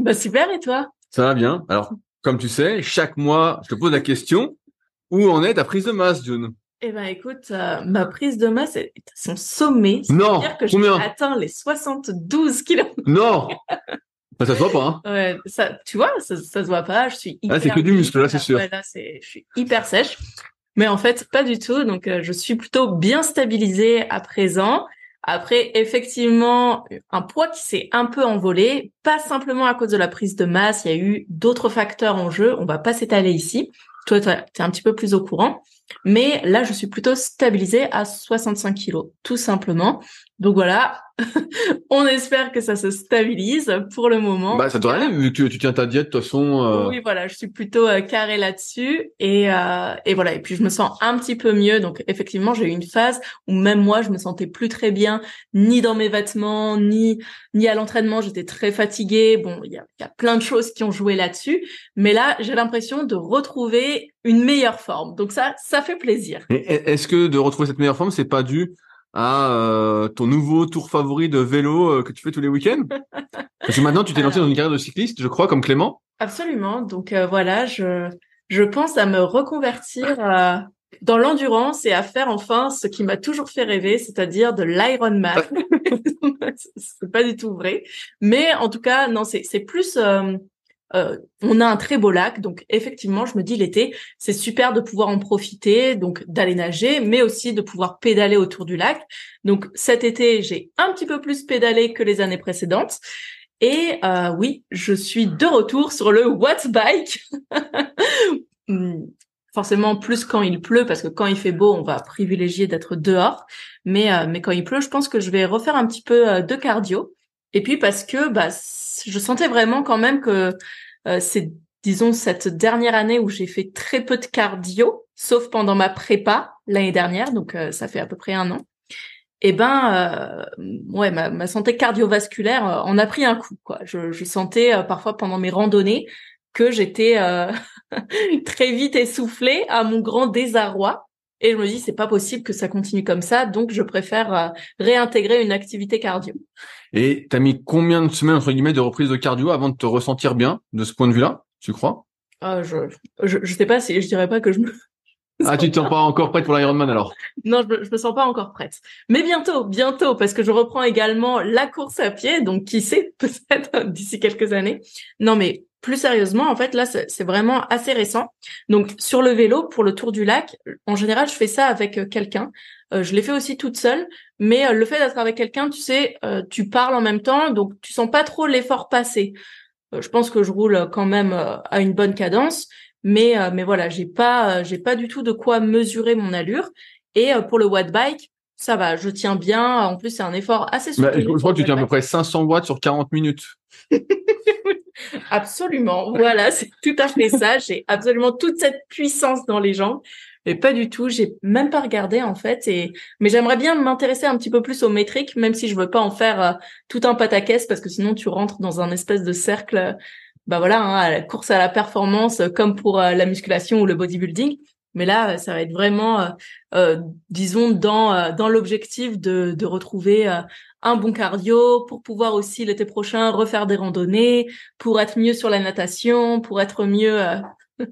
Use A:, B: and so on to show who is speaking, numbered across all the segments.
A: Bah super et toi?
B: Ça va bien. Alors, comme tu sais, chaque mois, je te pose la question où en est ta prise de masse, June?
A: Eh ben écoute, euh, ma prise de masse est à son sommet.
B: Non,
A: C'est-à-dire que j'ai
B: combien
A: atteint les 72 kilos.
B: Non Ça, ça se voit pas, hein
A: Ouais, ça, tu vois, ça, ça se voit pas. Je suis hyper.
B: Ah, c'est que du muscle, là, c'est sûr.
A: Ouais, là, c'est, je suis hyper sèche. Mais en fait, pas du tout. Donc, euh, je suis plutôt bien stabilisée à présent. Après, effectivement, un poids qui s'est un peu envolé, pas simplement à cause de la prise de masse, il y a eu d'autres facteurs en jeu, on va pas s'étaler ici. Toi, tu es un petit peu plus au courant. Mais là, je suis plutôt stabilisée à 65 kilos, tout simplement. Donc voilà, on espère que ça se stabilise pour le moment.
B: Bah, ça devrait aller, vu que tu tiens ta diète, de toute façon. euh,
A: Oui, voilà, je suis plutôt euh, carré là-dessus et euh, et voilà. Et puis je me sens un petit peu mieux. Donc effectivement, j'ai eu une phase où même moi, je me sentais plus très bien, ni dans mes vêtements, ni ni à l'entraînement. J'étais très fatiguée. Bon, il y a, il y a plein de choses qui ont joué là-dessus. Mais là, j'ai l'impression de retrouver une meilleure forme. Donc ça, ça fait plaisir.
B: Et est-ce que de retrouver cette meilleure forme, c'est pas dû à euh, ton nouveau tour favori de vélo euh, que tu fais tous les week-ends? Parce que maintenant, tu t'es lancé dans une carrière de cycliste, je crois, comme Clément.
A: Absolument. Donc euh, voilà, je je pense à me reconvertir euh, dans l'endurance et à faire enfin ce qui m'a toujours fait rêver, c'est-à-dire de l'Ironman. c'est pas du tout vrai, mais en tout cas non, c'est c'est plus euh, on a un très beau lac, donc effectivement, je me dis l'été, c'est super de pouvoir en profiter, donc d'aller nager, mais aussi de pouvoir pédaler autour du lac. Donc cet été, j'ai un petit peu plus pédalé que les années précédentes. Et euh, oui, je suis de retour sur le Watt Bike. Hmm, Forcément plus quand il pleut, parce que quand il fait beau, on va privilégier d'être dehors. Mais euh, mais quand il pleut, je pense que je vais refaire un petit peu euh, de cardio. Et puis parce que bah je sentais vraiment quand même que euh, c'est disons cette dernière année où j'ai fait très peu de cardio, sauf pendant ma prépa l'année dernière, donc euh, ça fait à peu près un an. Et ben euh, ouais ma, santé cardiovasculaire en a pris un coup quoi. Je, je sentais parfois pendant mes randonnées que j'étais très vite essoufflée à mon grand désarroi. Et je me dis c'est pas possible que ça continue comme ça, donc je préfère euh, réintégrer une activité cardio.
B: Et t'as mis combien de semaines, entre guillemets, de reprise de cardio avant de te ressentir bien, de ce point de vue-là, tu crois?
A: Ah, je, je je sais pas si je dirais pas que je me
B: Ah, tu te sens pas encore prête pour l'Ironman, alors?
A: Non, je, me- je me sens pas encore prête. Mais bientôt, bientôt, parce que je reprends également la course à pied, donc qui sait, peut-être d'ici quelques années. Non, mais plus sérieusement, en fait, là, c'est vraiment assez récent. Donc, sur le vélo, pour le tour du lac, en général, je fais ça avec euh, quelqu'un. Euh, je l'ai fait aussi toute seule, mais euh, le fait d'être avec quelqu'un, tu sais, euh, tu parles en même temps, donc tu sens pas trop l'effort passer. Euh, je pense que je roule quand même euh, à une bonne cadence, mais euh, mais voilà, j'ai pas euh, j'ai pas du tout de quoi mesurer mon allure. Et euh, pour le watt bike, ça va, je tiens bien. En plus, c'est un effort assez
B: Bah,
A: soutenu.
B: je, je crois que tu tiens à peu près 500 watts sur 40 minutes.
A: Absolument. Voilà, c'est tout à fait ça. J'ai absolument toute cette puissance dans les jambes. Mais pas du tout. J'ai même pas regardé, en fait. Et, mais j'aimerais bien m'intéresser un petit peu plus aux métriques, même si je veux pas en faire euh, tout un pataquès parce que sinon tu rentres dans un espèce de cercle bah voilà, hein, la course à la performance comme pour la musculation ou le bodybuilding. Mais là, ça va être vraiment, disons, dans dans l'objectif de, de retrouver un bon cardio pour pouvoir aussi l'été prochain refaire des randonnées, pour être mieux sur la natation, pour être mieux. Euh,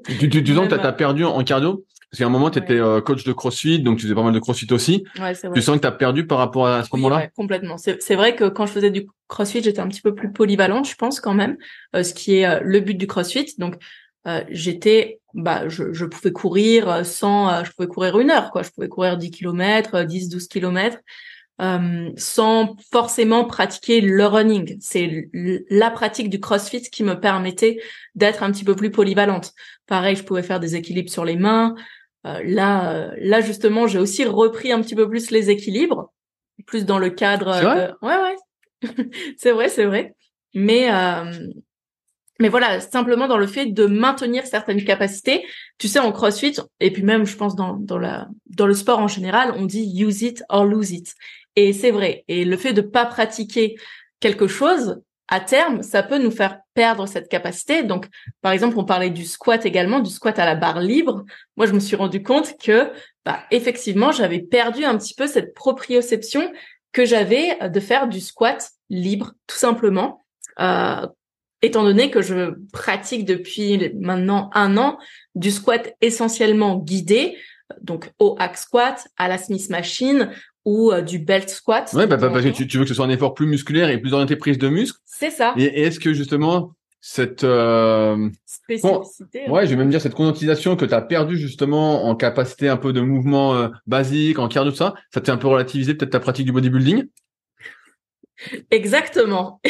B: tu, tu, tu sens que tu as perdu en cardio? Parce qu'à un moment, tu étais euh, coach de CrossFit, donc tu faisais pas mal de CrossFit aussi.
A: Ouais, vrai.
B: Tu sens que tu as perdu par rapport à ce moment-là?
A: ouais, Complètement. C'est vrai que quand je faisais du CrossFit, j'étais un petit peu plus polyvalente, je pense quand même, euh, ce qui est le but du CrossFit. Donc, j'étais, bah, je, je, pouvais courir sans, je pouvais courir une heure, quoi. Je pouvais courir 10 km, 10, 12 kilomètres. Euh, sans forcément pratiquer le running. C'est la pratique du CrossFit qui me permettait d'être un petit peu plus polyvalente. Pareil, je pouvais faire des équilibres sur les mains. Euh, là, euh, là justement, j'ai aussi repris un petit peu plus les équilibres, plus dans le cadre.
B: Vrai?
A: Ouais, ouais. c'est vrai, c'est vrai. Mais mais voilà, simplement dans le fait de maintenir certaines capacités. Tu sais, en CrossFit, et puis même, je pense, dans, dans, la, dans le sport en général, on dit use it or lose it. Et c'est vrai. Et le fait de pas pratiquer quelque chose, à terme, ça peut nous faire perdre cette capacité. Donc, par exemple, on parlait du squat également, du squat à la barre libre. Moi, je me suis rendu compte que, bah, effectivement, j'avais perdu un petit peu cette proprioception que j'avais de faire du squat libre, tout simplement. Euh, étant donné que je pratique depuis maintenant un an du squat essentiellement guidé, donc au hack squat, à la Smith machine, ou euh, du belt squat.
B: Ouais, bah, parce que tu, veux que ce soit un effort plus musculaire et plus orienté prise de muscle.
A: C'est ça.
B: Et, est-ce que justement cette euh...
A: spécificité,
B: ouais, je vais même dire cette conscientisation que tu as perdu justement en capacité un peu de mouvement euh, basique, en cardio tout ça, ça t'a un peu relativisé peut-être ta pratique du bodybuilding?
A: Exactement.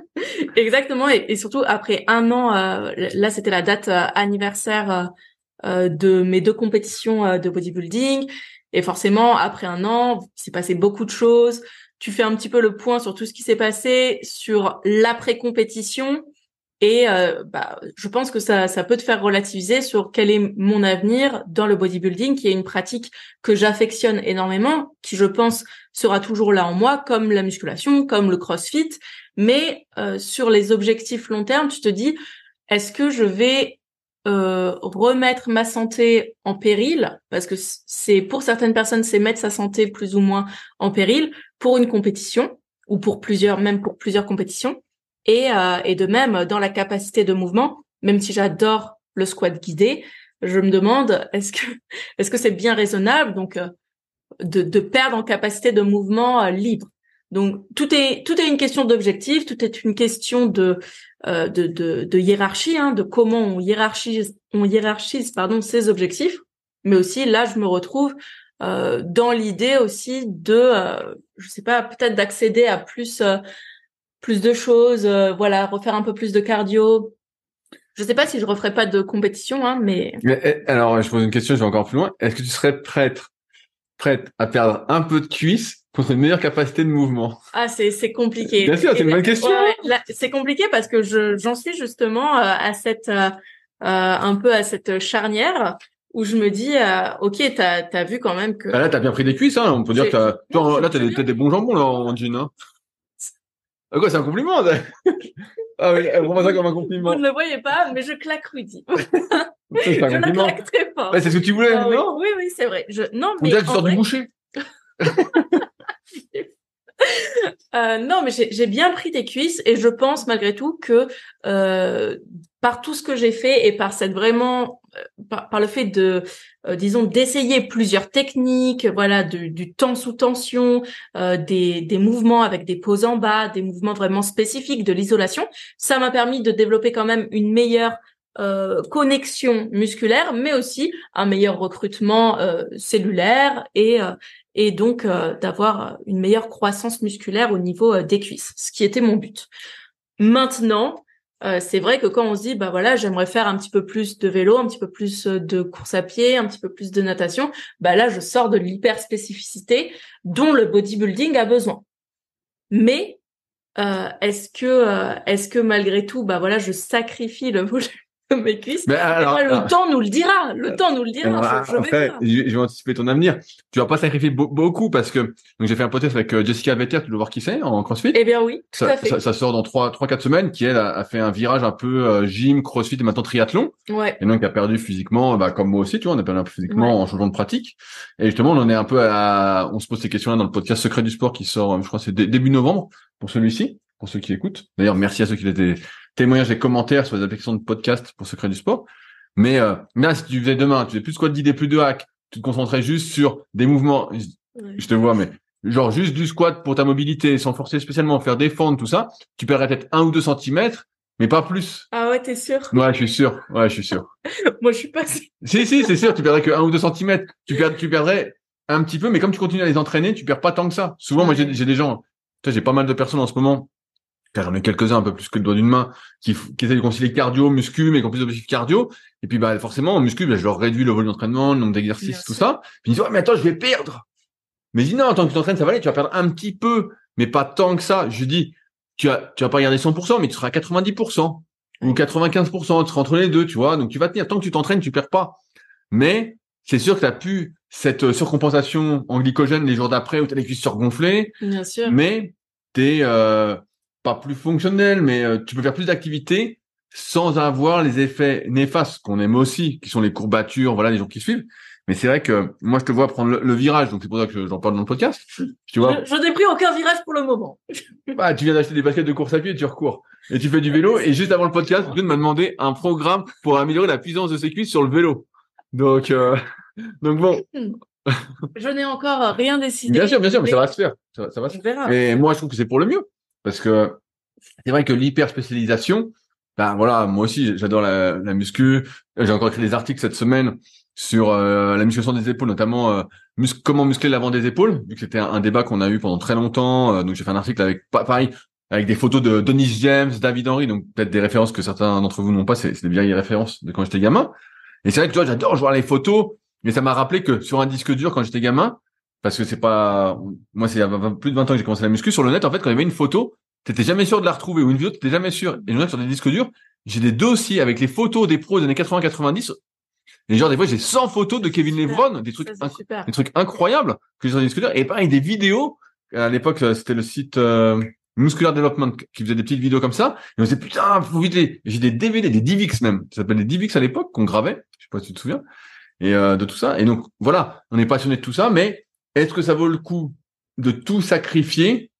A: Exactement et, surtout après un an, euh, là c'était la date anniversaire de mes deux compétitions de bodybuilding et forcément, après un an, il s'est passé beaucoup de choses. Tu fais un petit peu le point sur tout ce qui s'est passé, sur l'après-compétition. Et euh, bah, je pense que ça, ça peut te faire relativiser sur quel est mon avenir dans le bodybuilding, qui est une pratique que j'affectionne énormément, qui je pense sera toujours là en moi, comme la musculation, comme le crossfit. Mais euh, sur les objectifs long terme, tu te dis, est-ce que je vais euh, remettre ma santé en péril, parce que c'est pour certaines personnes, c'est mettre sa santé plus ou moins en péril pour une compétition ou pour plusieurs, même pour plusieurs compétitions. Et, euh, et de même dans la capacité de mouvement, même si j'adore le squat guidé, je me demande est-ce que est-ce que c'est bien raisonnable donc euh, de, de perdre en capacité de mouvement libre? Donc tout est tout est une question d'objectif, tout est une question de euh, de, de, hiérarchie, hein, de comment on hiérarchise, on hiérarchise pardon ses objectifs, mais aussi là je me retrouve euh, dans l'idée aussi de, euh, je sais pas, peut-être d'accéder à plus euh, plus de choses, voilà, refaire un peu plus de cardio. Je sais pas si je referai pas de compétition, hein, mais...
B: mais eh, alors je pose une question, je vais encore plus loin. Est-ce que tu serais prête prête à perdre un peu de cuisse contre une meilleure capacité de mouvement.
A: Ah, c'est c'est compliqué.
B: Bien sûr, c'est une bonne question.
A: c'est compliqué parce que je j'en suis justement euh, à cette euh, euh, un peu à cette charnière où je me dis ok t'as as vu quand même que
B: ah, là t'as bien pris des cuisses hein. On peut dire que t'as toi, là t'as des, des bons jambons là en jean hein. Ah quoi c'est un compliment ah oui prends ça comme un compliment.
A: Vous ne le voyez pas mais je claque Rudy. Je la claque très fort.
B: C'est ce que tu voulais ah non?
A: Oui oui c'est vrai. Je non mais
B: on dirait que tu sors du boucher
A: euh, non, mais j'ai bien pris tes cuisses et je pense malgré tout que euh, par tout ce que j'ai fait et par cette vraiment euh, par, le fait de euh, disons d'essayer plusieurs techniques, voilà, du temps sous tension, euh, des, des mouvements avec des poses en bas, des mouvements vraiment spécifiques, de l'isolation, ça m'a permis de développer quand même une meilleure euh, connexion musculaire, mais aussi un meilleur recrutement euh, cellulaire et euh, et donc d'avoir une meilleure croissance musculaire au niveau des cuisses, ce qui était mon but. Maintenant, c'est vrai que quand on se dit bah voilà j'aimerais faire un petit peu plus de vélo, un petit peu plus de course à pied, un petit peu plus de natation, bah là je sors de l'hyper spécificité dont le bodybuilding a besoin. Mais est-ce que est-ce que malgré tout bah voilà je sacrifie le
B: Mais alors,
A: Et moi, le
B: alors-
A: temps nous le dira. Le temps nous le dira.
B: alors,
A: je, je vais
B: je, vais anticiper ton avenir. Tu vas pas sacrifier beau- beaucoup parce que donc j'ai fait un podcast avec euh, Jessica Vetter, tu dois voir qui c'est en CrossFit.
A: Eh bien oui, tout
B: ça,
A: à fait.
B: ça, ça sort dans trois, trois, quatre semaines, qui elle a, a fait un virage un peu euh, gym, crossfit et maintenant triathlon.
A: Ouais.
B: Et donc a perdu physiquement, bah, comme moi aussi, tu vois, on a perdu un peu physiquement
A: Ouais.
B: en changeant de pratique. Et justement, on en est un peu à, on se pose ces questions-là dans le podcast Secret du sport qui sort, euh, je crois, c'est dé- début novembre pour celui-ci, pour ceux qui écoutent. D'ailleurs, merci à ceux qui des témoignages et commentaires sur les applications de podcast pour Secret du sport. Mais euh, là, si tu faisais demain, tu faisais plus de squat guidé, plus de hack, tu te concentrais juste sur des mouvements.
A: Ouais.
B: Je te vois, mais genre juste du squat pour ta mobilité, sans forcer spécialement, faire fentes, tout ça, tu perdrais peut-être un ou deux centimètres, mais pas plus.
A: Ah ouais, t'es sûr?
B: Ouais, je suis sûr. Ouais, je suis sûr.
A: Moi, je suis pas sûre.
B: Si, si, c'est sûr, tu perdrais que 1 ou 2 centimètres. Tu, perds, tu perdrais un petit peu, mais comme tu continues à les entraîner, tu perds pas tant que ça. Souvent, moi, j'ai des gens, j'ai pas mal de personnes en ce moment, car j'en ai quelques-uns un peu plus que le doigt d'une main, qui, qui essaient de concilier cardio, muscu, mais qui ont plus d'objectifs cardio. Et puis, bah, forcément, en muscu, bah, je leur réduis le volume d'entraînement, le nombre d'exercices, tout ça. Puis ils disent, ouais, mais attends, je vais perdre. Mais je dis, non, tant que tu t'entraînes, ça va aller, tu vas perdre un petit peu, mais pas tant que ça. Je dis, tu as, tu vas pas garder 100%, mais tu seras à 90% ou 95%, tu seras entre les deux, tu vois. Donc tu vas tenir. Tant que tu t'entraînes, tu perds pas. Mais c'est sûr que tu as plus cette euh, surcompensation en glycogène les jours d'après où tu as les cuisses surgonflées,
A: Bien sûr.
B: mais t'es euh, pas plus fonctionnel, mais euh, tu peux faire plus d'activités sans avoir les effets néfastes qu'on aime aussi, qui sont les courbatures, voilà, les gens qui suivent. Mais c'est vrai que moi, je te vois prendre le, le virage, donc c'est pour ça que j'en parle dans le podcast. Tu vois,
A: Je, je n'ai pris aucun virage pour le moment.
B: bah, tu viens d'acheter des baskets de course à pied et tu recours. Et tu fais du vélo. Et juste avant le podcast, Brune m'a demandé un programme pour améliorer la puissance de ses cuisses sur le vélo. Donc, euh, donc bon,
A: Je n'ai encore rien décidé.
B: bien sûr, bien sûr, mais ça va se faire. Ça, va- ça va se
A: verra.
B: Et moi, je trouve que c'est pour le mieux. Parce que c'est vrai que l'hyper spécialisation, ben voilà, moi aussi, j'adore la, la muscu. J'ai encore écrit des articles cette semaine sur euh, la musculation des épaules, notamment euh, mus- comment muscler l'avant des épaules, vu que c'était un, débat qu'on a eu pendant très longtemps. Euh, donc j'ai fait un article avec, pa- pareil, avec des photos de Denis James, David Henry, donc peut-être des références que certains d'entre vous n'ont pas, c'est des vieilles références de quand j'étais gamin. Et c'est vrai que tu j'adore voir les photos, mais ça m'a rappelé que sur un disque dur quand j'étais gamin, parce que c'est pas, moi c'est il y a 20 plus de 20 ans que j'ai commencé la muscu, sur le net, en fait, quand il y avait une photo, t'étais jamais sûr de la retrouver, ou une vidéo, t'étais jamais sûr. Et note sur des disques durs, j'ai des dossiers avec les photos des pros des années 80-90, et genre des fois j'ai 100 photos de Kevin. Lebron, des trucs,
A: Ça,
B: des trucs incroyables que j'ai sur des disques durs, et pareil, des vidéos, à l'époque, euh, c'était le site euh, Muscular Development qui faisait des petites vidéos comme ça, et on disait, putain, faut vite les... J'ai des DVD, des DivX même, ça s'appelle des DivX à l'époque, qu'on gravait, je sais pas si tu te souviens, et euh, de tout ça. Et donc, voilà, on est passionné de tout ça, mais est-ce que ça vaut le coup de tout sacrifier,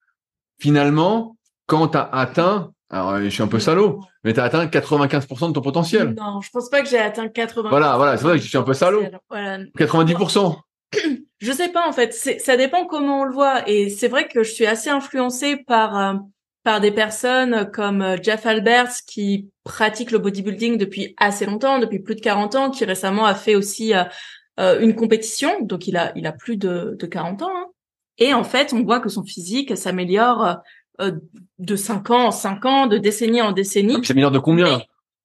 B: finalement, quand t'as atteint, alors je suis un peu salaud, mais t'as atteint 95% de ton potentiel?
A: Non, je pense pas que j'ai atteint 80.
B: Voilà, voilà, c'est vrai que je suis un peu salaud.
A: Voilà.
B: 90%.
A: Je sais pas en fait, ça dépend comment on le voit et c'est vrai que je suis assez influencée par euh, par des personnes comme euh, Jeff Alberts qui pratique le bodybuilding depuis assez longtemps, depuis plus de 40 ans, qui récemment a fait aussi euh, euh, une compétition, donc il a il a plus de de 40 ans hein. et en fait, on voit que son physique s'améliore euh, de 5 ans en 5 ans, de décennie en décennie.
B: C'est meilleur de combien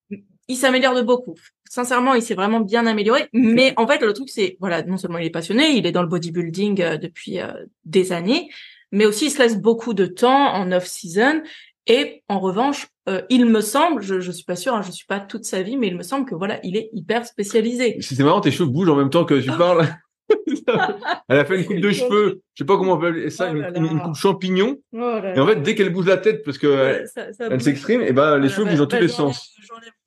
A: Mais il s'améliore de beaucoup. Sincèrement, il s'est vraiment bien amélioré. Mais en fait, le truc, c'est, voilà, non seulement il est passionné, il est dans le bodybuilding euh, depuis euh, des années, mais aussi il se laisse beaucoup de temps en off-season. Et en revanche, euh, il me semble, je, je suis pas sûre, hein, je suis pas toute sa vie, mais il me semble que voilà, il est hyper spécialisé.
B: C'est marrant, tes cheveux bougent en même temps que tu parles. Elle a fait une coupe de cheveux, je sais pas comment on appeler ça,
A: Oh
B: une,
A: là là.
B: une coupe champignon.
A: Oh là
B: Et en fait, dès qu'elle bouge la tête, parce que elle, s'exprime, et ben les
A: Voilà,
B: cheveux
A: bah-
B: bougent dans tous
A: bah,
B: les sens.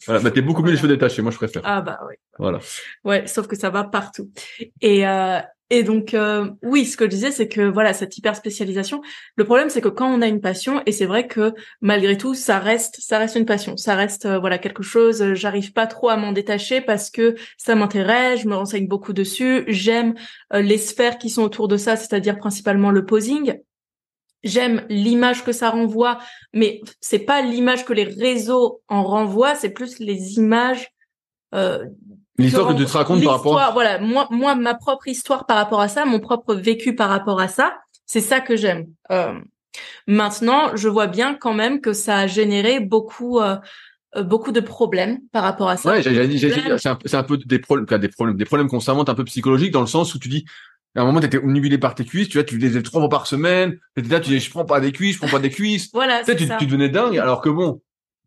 B: Voilà, bah t'es beaucoup mieux les cheveux détachés, moi je préfère.
A: Ah bah oui.
B: Voilà.
A: Ouais, sauf que ça va partout. Et euh, et donc euh, oui, ce que je disais, c'est que voilà cette hyper spécialisation. Le problème, c'est que quand on a une passion, et c'est vrai que malgré tout, ça reste ça reste une passion, ça reste euh, voilà quelque chose. euh, J'arrive pas trop à m'en détacher parce que ça m'intéresse, je me renseigne beaucoup dessus. J'aime euh, les sphères qui sont autour de ça, c'est-à-dire principalement le posing. J'aime l'image que ça renvoie, mais c'est pas l'image que les réseaux en renvoient, c'est plus les images euh,
B: L'histoire que tu te racontes par rapport.
A: l'histoire, Voilà, moi, moi, ma propre histoire par rapport à ça, mon propre vécu par rapport à ça, c'est ça que j'aime. Euh, maintenant, je vois bien quand même que ça a généré beaucoup, euh, euh, beaucoup de problèmes par rapport à ça.
B: Ouais, j'ai j'ai dit, j'ai c'est un, un peu des problèmes, des problèmes, des problèmes qu'on s'invente un peu psychologiques dans le sens où tu dis, à un moment, t'étais omnibulé par tes cuisses, tu vois, tu les faisais trois fois par semaine, t'étais là, tu dis, je prends pas des cuisses, je prends pas des cuisses.
A: Voilà,
B: Tu sais,
A: c'est
B: tu,
A: ça.
B: tu devenais dingue, alors que bon,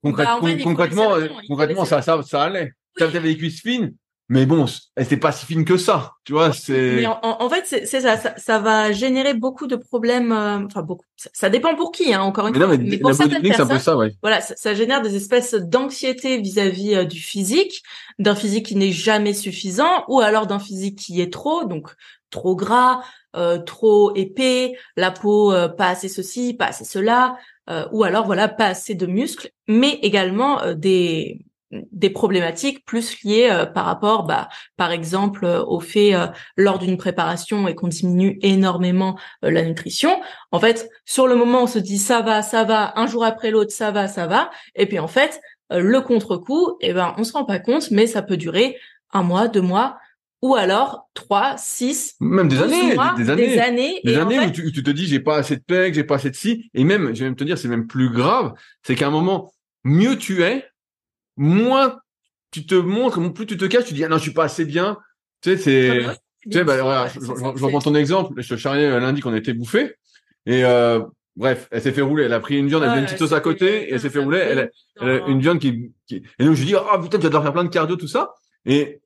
B: Concrètement,
A: Bah,
B: concrètement, euh, concrètement, ça, ça, ça allait. Tu avais des cuisses fines, mais bon, elles étaient pas si fines que ça. Tu vois, c'est.
A: Mais en, en fait, c'est c'est ça, ça, ça va générer beaucoup de problèmes. euh, Enfin, beaucoup. Ça, ça dépend pour qui, hein, encore une
B: Mais
A: fois.
B: non, mais,
A: pour
B: la
A: certaines
B: c'est un peu
A: personnes,
B: ça, ouais.
A: voilà, ça, ça génère des espèces d'anxiété vis-à-vis euh, du physique, d'un physique qui n'est jamais suffisant, ou alors d'un physique qui est trop, donc trop gras, euh, trop épais, la peau euh, pas assez ceci, pas assez cela, euh, ou alors voilà pas assez de muscles, mais également euh, des des problématiques plus liées euh, par rapport, bah, par exemple, euh, au fait lors d'une préparation et qu'on diminue énormément la nutrition. En fait, sur le moment, on se dit ça va, ça va, un jour après l'autre, ça va, ça va, et puis en fait, le contre-coup, eh ben, on se rend pas compte, mais ça peut durer un mois, deux mois, ou alors trois, six,
B: Même des
A: 12
B: années,
A: mois,
B: des, des années.
A: des années,
B: Des
A: et en
B: années
A: fait,
B: où, tu, où tu te dis j'ai pas assez de pecs, j'ai pas assez de ci, et même, je vais même te dire, c'est même plus grave, c'est qu'à un moment, mieux tu es, moins tu te montres, plus tu te caches, tu dis ah non je suis pas assez bien. Tu sais c'est,
A: Ah bah
B: tu sais bah voilà, je, reprends ton exemple, je te charriais euh, lundi qu'on était bouffé et euh, bref, elle s'est fait rouler, elle a pris une viande, elle faisait une petite sauce à côté et elle s'est fait rouler, elle, a- elle a une viande qui, qui... et donc je lui dis oh putain tu vas devoir faire plein de cardio tout ça. Et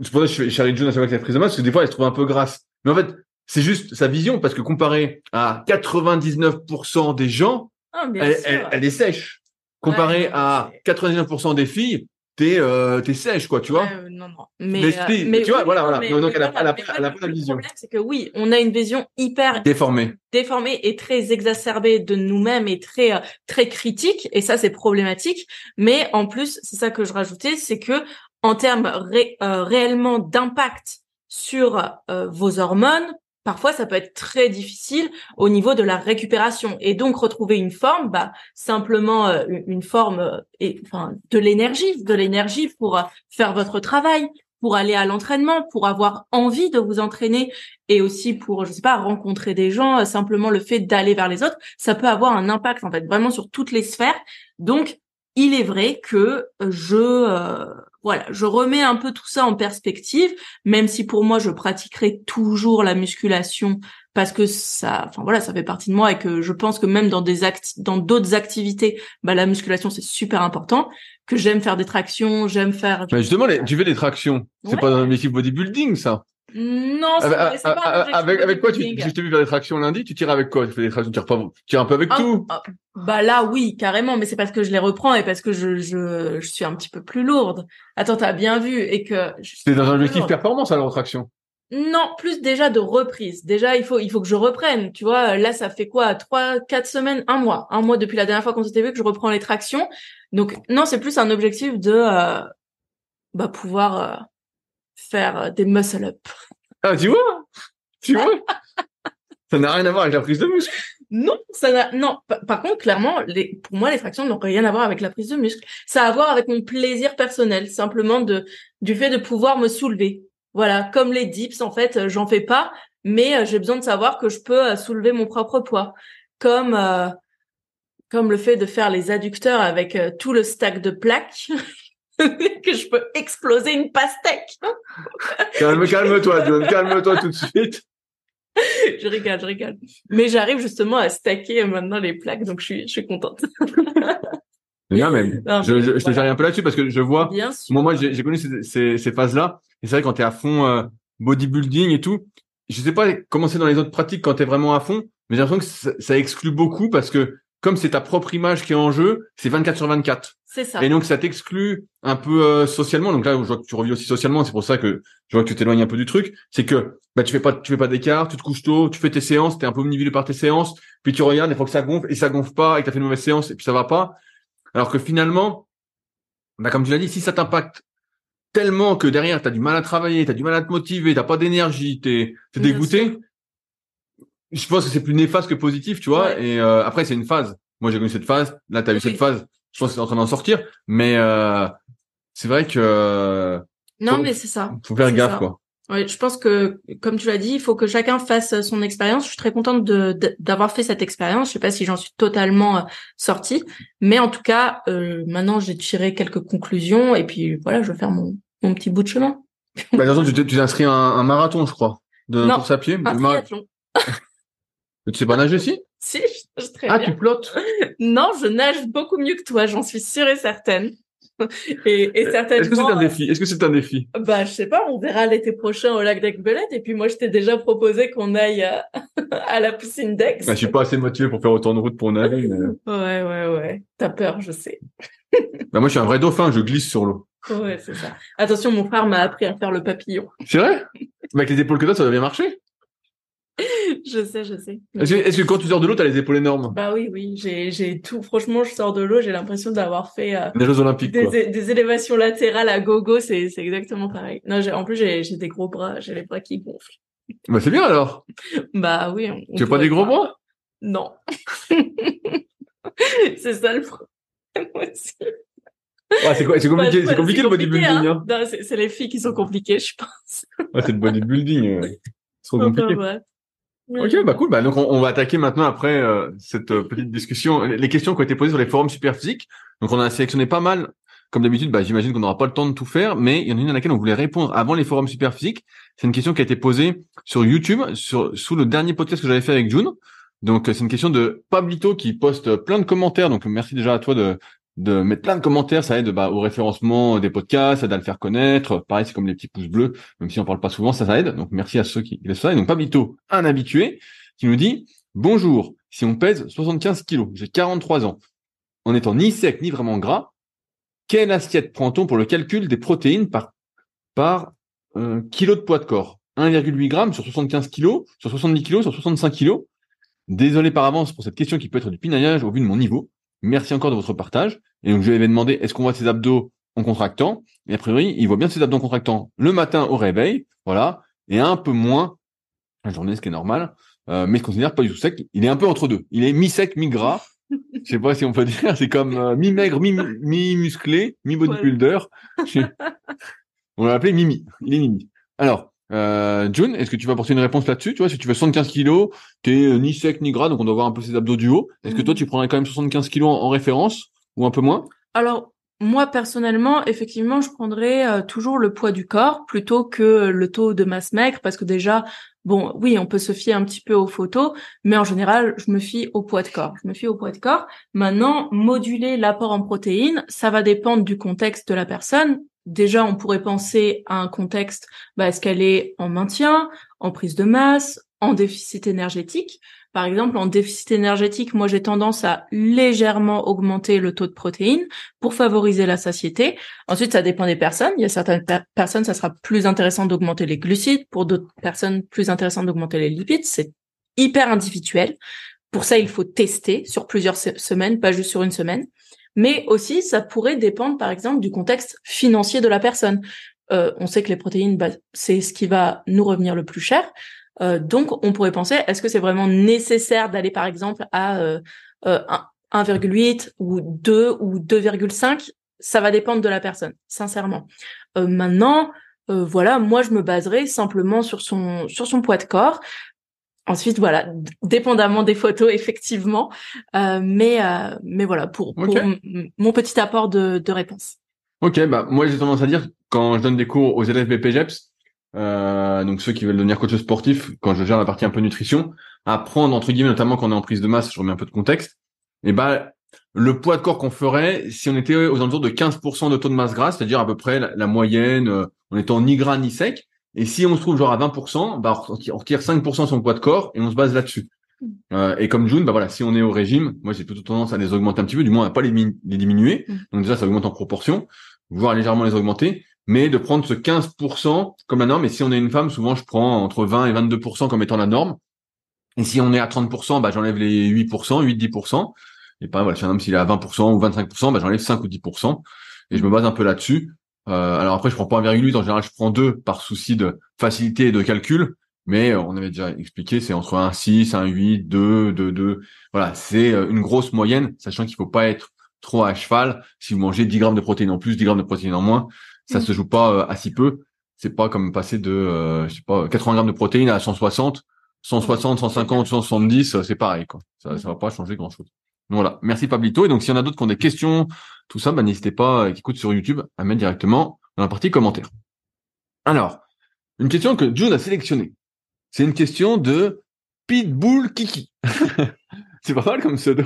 B: c'est pour ça que je fais charrie June à chaque fois qu'elle a prise de masse parce que des fois elle se trouve un peu grasse. Mais en fait c'est juste sa vision parce que comparé à 99% des gens
A: Ah,
B: elle, elle, elle est sèche. Comparé
A: Ouais,
B: à 99% des filles, t'es euh, t'es sèche quoi, tu vois.
A: Euh, non, non. Mais,
B: L'esprit,
A: euh, mais
B: tu vois,
A: oui,
B: voilà, voilà.
A: mais-
B: Donc, elle a-
A: voilà,
B: elle a pas-
A: en
B: elle a pas la
A: le
B: vision.
A: problème, c'est que oui, on a une vision hyper
B: Déformée.
A: déformée et très exacerbée de nous-mêmes et très euh, très critique et ça c'est problématique mais en plus c'est ça que je rajoutais c'est que en termes ré- euh, réellement d'impact sur euh, vos hormones parfois ça peut être très difficile au niveau de la récupération. Et donc retrouver une forme bah simplement euh, une forme euh, et enfin de l'énergie de l'énergie pour euh, faire votre travail pour aller à l'entraînement pour avoir envie de vous entraîner et aussi pour je sais pas rencontrer des gens euh, simplement le fait d'aller vers les autres ça peut avoir un impact en fait vraiment sur toutes les sphères. Donc il est vrai que je voilà je remets un peu tout ça en perspective même si pour moi je pratiquerai toujours la musculation parce que ça enfin voilà ça fait partie de moi et que je pense que même dans des acti- dans d'autres activités bah la musculation c'est super important que j'aime faire des tractions j'aime faire
B: Mais justement, les, tu fais des tractions. C'est pas un objectif bodybuilding, ça.
A: Non c'est c'est pas un objectif
B: avec, avec quoi tu, je t'ai vu faire des tractions lundi, tu tires avec quoi? Tu fais des tractions, tu tires pas, tu tires un peu avec
A: Ah,
B: tout?
A: ah, bah là oui carrément mais c'est parce que je les reprends et parce que je je, je suis un petit peu plus lourde. Attends t'as bien vu et que
B: C'est dans un objectif
A: lourde.
B: performance, alors, traction?
A: non plus déjà de reprise. Déjà il faut il faut que je reprenne. Tu vois là ça fait quoi? Trois quatre semaines? Un mois. Un mois depuis la dernière fois qu'on s'était vu que je reprends les tractions. Donc non c'est plus un objectif de euh, bah pouvoir euh, faire euh, des muscle up
B: Ah, tu vois? Tu vois? ça n'a rien à voir avec la prise de muscle.
A: Non, ça n'a, non. Par, contre, clairement, les, pour moi, les fractions n'ont rien à voir avec la prise de muscle. Ça a à voir avec mon plaisir personnel, simplement de, du fait de pouvoir me soulever. Voilà. Comme les dips, en fait, euh, j'en fais pas, mais euh, j'ai besoin de savoir que je peux soulever mon propre poids. Comme, euh, comme le fait de faire les adducteurs avec euh, tout le stack de plaques. que je peux exploser une pastèque.
B: Calme, calme-toi, John, calme-toi tout de suite.
A: je rigole, je rigole. Mais j'arrive justement à stacker maintenant les plaques, donc je suis, je suis contente.
B: Non, mais
A: Non,
B: je, je, je te
A: voilà.
B: un peu là-dessus parce que je vois,
A: Bien sûr.
B: Moi, moi, j'ai j'ai connu ces, ces, ces phases-là. Et c'est vrai quand t'es à fond euh, bodybuilding et tout. Je sais pas comment c'est dans les autres pratiques quand t'es vraiment à fond, mais j'ai l'impression que ça, ça exclut beaucoup parce que comme c'est ta propre image qui est en jeu, c'est 24 sur 24.
A: C'est ça.
B: Et donc ça t'exclut un peu euh, socialement. Donc là, je vois que tu revis aussi socialement. C'est pour ça que je vois que tu t'éloignes un peu du truc. C'est que bah tu fais pas, tu fais pas d'écart, tu te couches tôt, tu fais tes séances, t'es un peu omnibulé par tes séances. Puis tu regardes, des fois que ça gonfle et ça gonfle pas et que t'as fait une mauvaise séance et puis ça va pas. Alors que finalement, bah comme tu l'as dit, si ça t'impacte tellement que derrière t'as du mal à travailler, t'as du mal à te motiver, t'as pas d'énergie, t'es t'es
A: Bien
B: dégoûté. Je pense que c'est plus néfaste que positif, tu vois.
A: Ouais.
B: Et euh, après c'est une phase. Moi j'ai connu cette phase. Là t'as eu
A: Oui.
B: cette phase. Je pense que c'est en train d'en sortir. Mais euh, c'est vrai que
A: Non,
B: faut-
A: mais c'est ça.
B: faut faire gaffe
A: ça.
B: quoi.
A: Ouais, je pense que, comme tu l'as dit, il faut que chacun fasse son expérience. Je suis très contente de d'avoir fait cette expérience. Je sais pas si j'en suis totalement euh, sortie, mais en tout cas, euh, maintenant j'ai tiré quelques conclusions et puis voilà, je vais faire mon mon petit bout de chemin.
B: Bah, de toute façon, tu t'es- inscrit à un, un marathon, je crois, de
A: Non,
B: course à pied.
A: Un triathlon.
B: Tu sais pas nager si?
A: Si, je nage très
B: Ah,
A: bien.
B: tu flottes
A: Non, je nage beaucoup mieux que toi, j'en suis sûre et certaine. Et, et certainement.
B: Est-ce que c'est un défi? Est-ce que c'est un défi?
A: Bah, je sais pas, on verra l'été prochain au lac d'Aigbelette. Et puis moi, je t'ai déjà proposé qu'on aille à, à la piscine d'Aix.
B: bah, Je suis pas assez motivé pour faire autant de route pour nager. mais-
A: Ouais, ouais, ouais. T'as peur, je sais.
B: Bah, moi, je suis un vrai dauphin, je glisse sur l'eau.
A: Ouais, c'est ça. Attention, mon frère m'a appris à faire le papillon.
B: C'est vrai? Avec les épaules que t'as, ça va bien marcher.
A: Je sais, je sais.
B: Est-ce que, est-ce que quand tu sors de l'eau, t'as les épaules énormes?
A: Bah oui, oui. J'ai, j'ai tout. Franchement, je sors de l'eau, j'ai l'impression d'avoir fait euh,
B: Les Jeux Olympiques,
A: des,
B: quoi.
A: des élévations latérales à gogo. C'est, c'est exactement pareil. Non, j'ai, en plus, j'ai, j'ai des gros bras. J'ai les bras qui gonflent.
B: Bah, c'est bien alors.
A: Bah oui. on- on
B: Tu as pas des gros bras?
A: Non. c'est ça le problème aussi.
B: Ah, c'est quoi C'est compliqué,
A: Bah,
B: c'est compliqué le bodybuilding,
A: hein.
B: hein.
A: Non, c'est, c'est les filles qui sont compliquées, je pense.
B: Ah, c'est le bodybuilding. euh, C'est trop compliqué.
A: Enfin, ouais.
B: Ok, bah cool. Bah donc on, on va attaquer maintenant après euh, cette euh, petite discussion les questions qui ont été posées sur les forums super physiques. Donc on a sélectionné pas mal. Comme d'habitude, bah, j'imagine qu'on n'aura pas le temps de tout faire, mais il y en a une à laquelle on voulait répondre avant les forums super physiques. C'est une question qui a été posée sur YouTube, sur sous le dernier podcast que j'avais fait avec June. Donc euh, c'est une question de Pablito qui poste plein de commentaires. Donc merci déjà à toi de de mettre plein de commentaires, ça aide bah, au référencement des podcasts, ça aide à le faire connaître. Pareil, c'est comme les petits pouces bleus, même si on parle pas souvent, ça, ça aide. Donc merci à ceux qui laissent ça. Et donc Pablito, un habitué, qui nous dit Bonjour, si on pèse 75 kilos, j'ai 43 ans, en étant ni sec ni vraiment gras, quelle assiette prend-on pour le calcul des protéines par, par euh, kilo de poids de corps? 1,8 grammes sur 75 kilos, sur 70 kilos, sur 65 kilos Désolé par avance pour cette question qui peut être du pinaillage au vu de mon niveau. Merci encore de votre partage. Et donc je lui avais demandé est-ce qu'on voit ses abdos en contractant? Et a priori, il voit bien ses abdos en contractant le matin au réveil, voilà, et un peu moins la journée, ce qui est normal, euh, mais je considère pas du tout sec. Il est un peu entre deux. Il est mi-sec, mi-gras. Je sais pas si on peut dire. C'est comme euh, mi-maigre, mi- mi-musclé, mi-bodybuilder. on l'a appelé Mimi. Il est Mimi. Alors, euh, June, est-ce que tu vas apporter une réponse là-dessus? Tu vois, si tu fais 75 kilos, t'es euh, ni sec ni gras, donc on doit voir un peu ses abdos du haut. Est-ce que toi, tu prendrais quand même 75 kilos en, en référence ou un peu moins?
A: Alors, moi, personnellement, effectivement, je prendrais euh, toujours le poids du corps plutôt que le taux de masse maigre parce que déjà, bon, oui, on peut se fier un petit peu aux photos, mais en général, je me fie au poids de corps. Je me fie au poids de corps. Maintenant, moduler l'apport en protéines, ça va dépendre du contexte de la personne. Déjà, on pourrait penser à un contexte, bah, est-ce qu'elle est en maintien, en prise de masse, en déficit énergétique? Par exemple, en déficit énergétique, moi j'ai tendance à légèrement augmenter le taux de protéines pour favoriser la satiété. Ensuite, ça dépend des personnes. Il y a certaines per- personnes, ça sera plus intéressant d'augmenter les glucides. Pour d'autres personnes, plus intéressant d'augmenter les lipides. C'est hyper individuel. Pour ça, il faut tester sur plusieurs se- semaines, pas juste sur une semaine. Mais aussi, ça pourrait dépendre, par exemple, du contexte financier de la personne. Euh, on sait que les protéines, bah, c'est ce qui va nous revenir le plus cher. Euh, donc, on pourrait penser, est-ce que c'est vraiment nécessaire d'aller, par exemple, à euh, euh, un- 1,8 ou 2 ou 2,5 Ça va dépendre de la personne, sincèrement. Euh, maintenant, euh, voilà, moi, je me baserai simplement sur son sur son poids de corps. Ensuite, voilà, dépendamment des photos, effectivement. Euh, mais mais mais voilà, pour, pour mon petit apport de, de réponse.
B: Ok, bah moi j'ai tendance à dire quand je donne des cours aux élèves BPGEPS, euh, donc ceux qui veulent devenir coach sportif, quand je gère la partie un peu nutrition, apprendre entre guillemets notamment quand on est en prise de masse, je remets un peu de contexte, et bah le poids de corps qu'on ferait si on était aux alentours de 15% de taux de masse grasse, c'est-à-dire à peu près la, la moyenne, euh, en étant ni gras ni sec, et si on se trouve genre à 20%, bah on retire, on retire 5% de son poids de corps et on se base là-dessus. Euh, et comme June, bah voilà, si on est au régime, moi j'ai plutôt tendance à les augmenter un petit peu, du moins à pas les diminuer.
A: Mm.
B: Donc déjà ça augmente en proportion, voire légèrement les augmenter, mais de prendre ce 15% comme la norme. Et si on est une femme, souvent je prends entre 20 et 22% comme étant la norme. Et si on est à 30%, bah j'enlève les 8%, 8-10%. Et pas voilà, si un homme s'il est à 20% ou 25%, bah j'enlève 5 ou 10%. Et je me base un peu là-dessus. Euh, alors après, je prends pas 1,8, en général je prends 2 par souci de facilité et de calcul. Mais euh, on avait déjà expliqué, c'est entre un 6, un 8, 2, 2, 2. Voilà, c'est euh, une grosse moyenne, sachant qu'il faut pas être trop à cheval. Si vous mangez 10 grammes de protéines en plus, 10 grammes de protéines en moins, ça
A: Mm.
B: se joue pas euh, à si peu. C'est pas comme passer de, euh, je sais pas, 80 grammes de protéines à 160, 160, 150, 170, euh, c'est pareil, quoi. Ça, ça va pas changer grand chose. Voilà. Merci Pablito. Et donc, s'il y en a d'autres qui ont des questions, tout ça, bah, n'hésitez pas, euh, qui écoutent sur YouTube, à mettre directement dans la partie commentaires. Alors, une question que June a sélectionnée. C'est une question de Pitbull Kiki. c'est pas mal comme pseudo.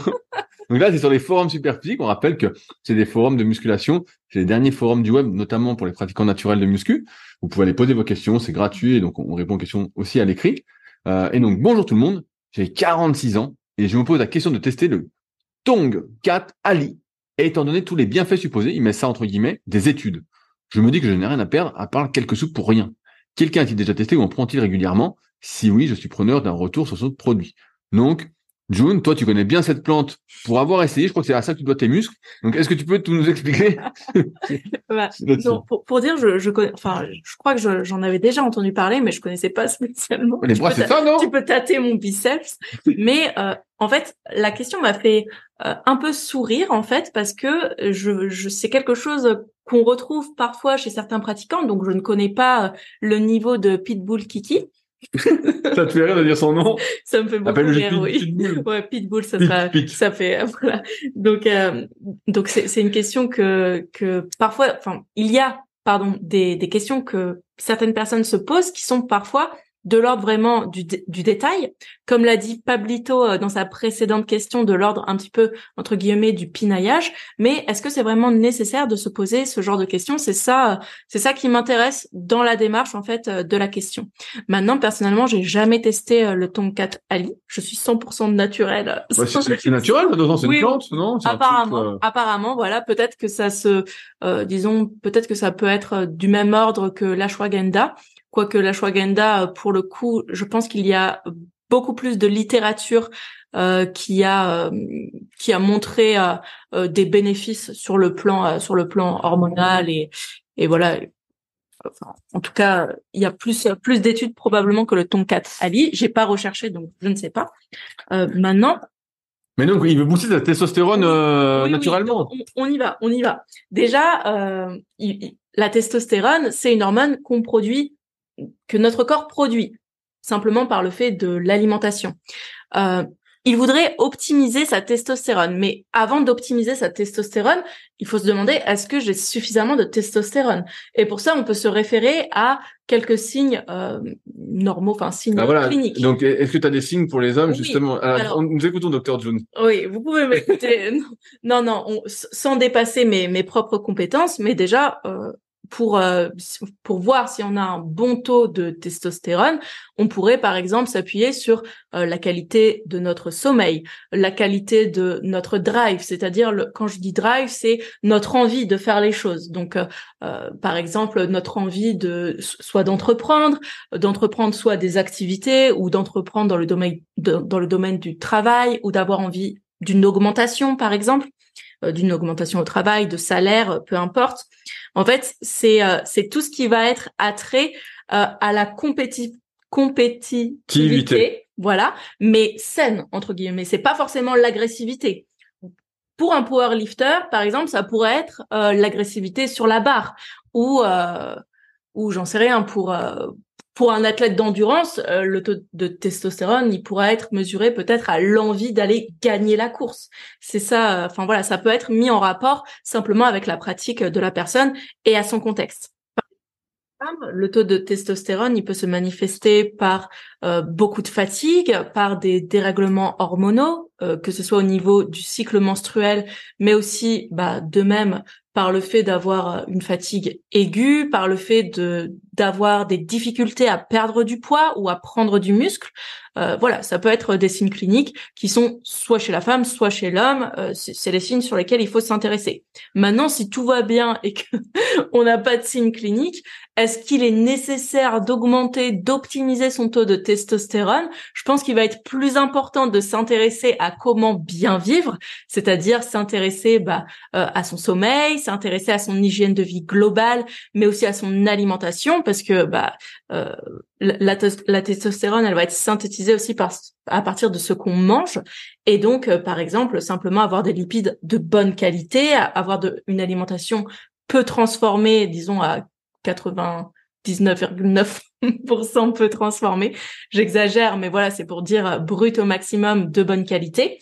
B: Donc là, c'est sur les forums Superphysique. On rappelle que c'est des forums de musculation. C'est les derniers forums du web, notamment pour les pratiquants naturels de muscu. Vous pouvez aller poser vos questions, c'est gratuit donc on répond aux questions aussi à l'écrit. Euh, et donc bonjour tout le monde, j'ai 46 ans et je me pose la question de tester le Tong 4 Ali. Et étant donné tous les bienfaits supposés, il met ça entre guillemets des études. Je me dis que je n'ai rien à perdre à part quelques sous pour rien. Quelqu'un a-t-il déjà testé ou en prend-il régulièrement? Si oui, je suis preneur d'un retour sur ce produit. Donc, June, toi, tu connais bien cette plante. Pour avoir essayé, je crois que c'est à ça que tu dois tes muscles. Donc, est-ce que tu peux tout nous expliquer?
A: Bah, pour, dire, je, je connais, enfin, je crois que j'en avais déjà entendu parler, mais je connaissais pas spécialement.
B: Les bras, c'est ça, non?
A: Tu peux tâter mon biceps, mais euh, en fait, la question m'a fait euh, un peu sourire en fait parce que je, je c'est quelque chose qu'on retrouve parfois chez certains pratiquants. Donc, je ne connais pas euh, le niveau de Pitbull Kiki.
B: ça te fait rire de dire son nom?
A: Ça me fait beaucoup rire, oui. Pitbull. Ouais, Pitbull, ça, ça fait voilà. Donc, euh, donc c'est c'est une question que que parfois, enfin, il y a pardon des des questions que certaines personnes se posent qui sont parfois de l'ordre vraiment du, du détail, comme l'a dit Pablito euh, dans sa précédente question, de l'ordre un petit peu entre guillemets du pinaillage. Mais est-ce que c'est vraiment nécessaire de se poser ce genre de questions? C'est ça, c'est ça qui m'intéresse dans la démarche en fait euh, de la question. Maintenant, personnellement, j'ai jamais testé euh, le Tomcat Ali. Je suis 100% naturel.
B: c'est naturel, c'est une plante, non?
A: Apparemment, apparemment, voilà. Peut-être que ça se, disons, peut-être que ça peut être du même ordre que l'ashwagandha Quoique la Shwaganda, pour le coup, je pense qu'il y a beaucoup plus de littérature euh, qui a euh, qui a montré euh, euh, des bénéfices sur le plan sur le plan hormonal et et voilà. Enfin, en tout cas il y a plus plus d'études probablement que le Tonkat Ali. J'ai pas recherché donc je ne sais pas. Maintenant
B: mais donc il veut booster la testostérone naturellement.
A: on, y va on y va. Déjà la testostérone c'est une hormone qu'on produit que notre corps produit simplement par le fait de l'alimentation. Euh, il voudrait optimiser sa testostérone, mais avant d'optimiser sa testostérone, il faut se demander est-ce que j'ai suffisamment de testostérone? Et pour ça, on peut se référer à quelques signes euh, normaux, enfin signes ah, cliniques.
B: Donc, est-ce que tu as des signes pour les hommes justement? Alors, Nous écoutons docteur June.
A: Oui, vous pouvez m'écouter. non, non, sans dépasser mes, mes propres compétences, mais déjà, euh, pour euh, pour voir si on a un bon taux de testostérone, on pourrait par exemple s'appuyer sur euh, la qualité de notre sommeil, la qualité de notre drive, c'est-à-dire quand je dis drive, c'est notre envie de faire les choses. Donc euh, par exemple notre envie de soit d'entreprendre, d'entreprendre soit des activités ou d'entreprendre dans le domaine dans le domaine du travail ou d'avoir envie d'une augmentation par exemple, d'une augmentation au travail, de salaire, peu importe. En fait, c'est euh, c'est tout ce qui va être attrait euh, à la compéti compétitivité, voilà, mais saine entre guillemets. C'est pas forcément l'agressivité. Pour un powerlifter, par exemple, ça pourrait être euh, l'agressivité sur la barre ou ou j'en sais rien pour pour un athlète d'endurance, le taux de testostérone, il pourrait être mesuré peut-être à l'envie d'aller gagner la course. C'est ça, enfin voilà, ça peut être mis en rapport simplement avec la pratique de la personne et à son contexte. Le taux de testostérone, il peut se manifester par euh, beaucoup de fatigue, par des dérèglements hormonaux, euh, que ce soit au niveau du cycle menstruel, mais aussi bah, de même par le fait d'avoir une fatigue aiguë, par le fait de d'avoir des difficultés à perdre du poids ou à prendre du muscle. Euh, voilà, ça peut être des signes cliniques qui sont soit chez la femme, soit chez l'homme. Euh, c'est les signes sur lesquels il faut s'intéresser. Maintenant, si tout va bien et que on n'a pas de signes cliniques, est-ce qu'il est nécessaire d'augmenter, d'optimiser son taux de testostérone? Je pense qu'il va être plus important de s'intéresser à comment bien vivre, c'est-à-dire s'intéresser bah, euh, à son sommeil, s'intéresser à son hygiène de vie globale, mais aussi à son alimentation, parce que bah, euh, la, testostérone, elle va être synthétisée aussi par, à partir de ce qu'on mange. Et donc, euh, par exemple, simplement avoir des lipides de bonne qualité, avoir de, une alimentation peu transformée, disons à 99,9% peu transformée. J'exagère, mais voilà, c'est pour dire brut au maximum de bonne qualité.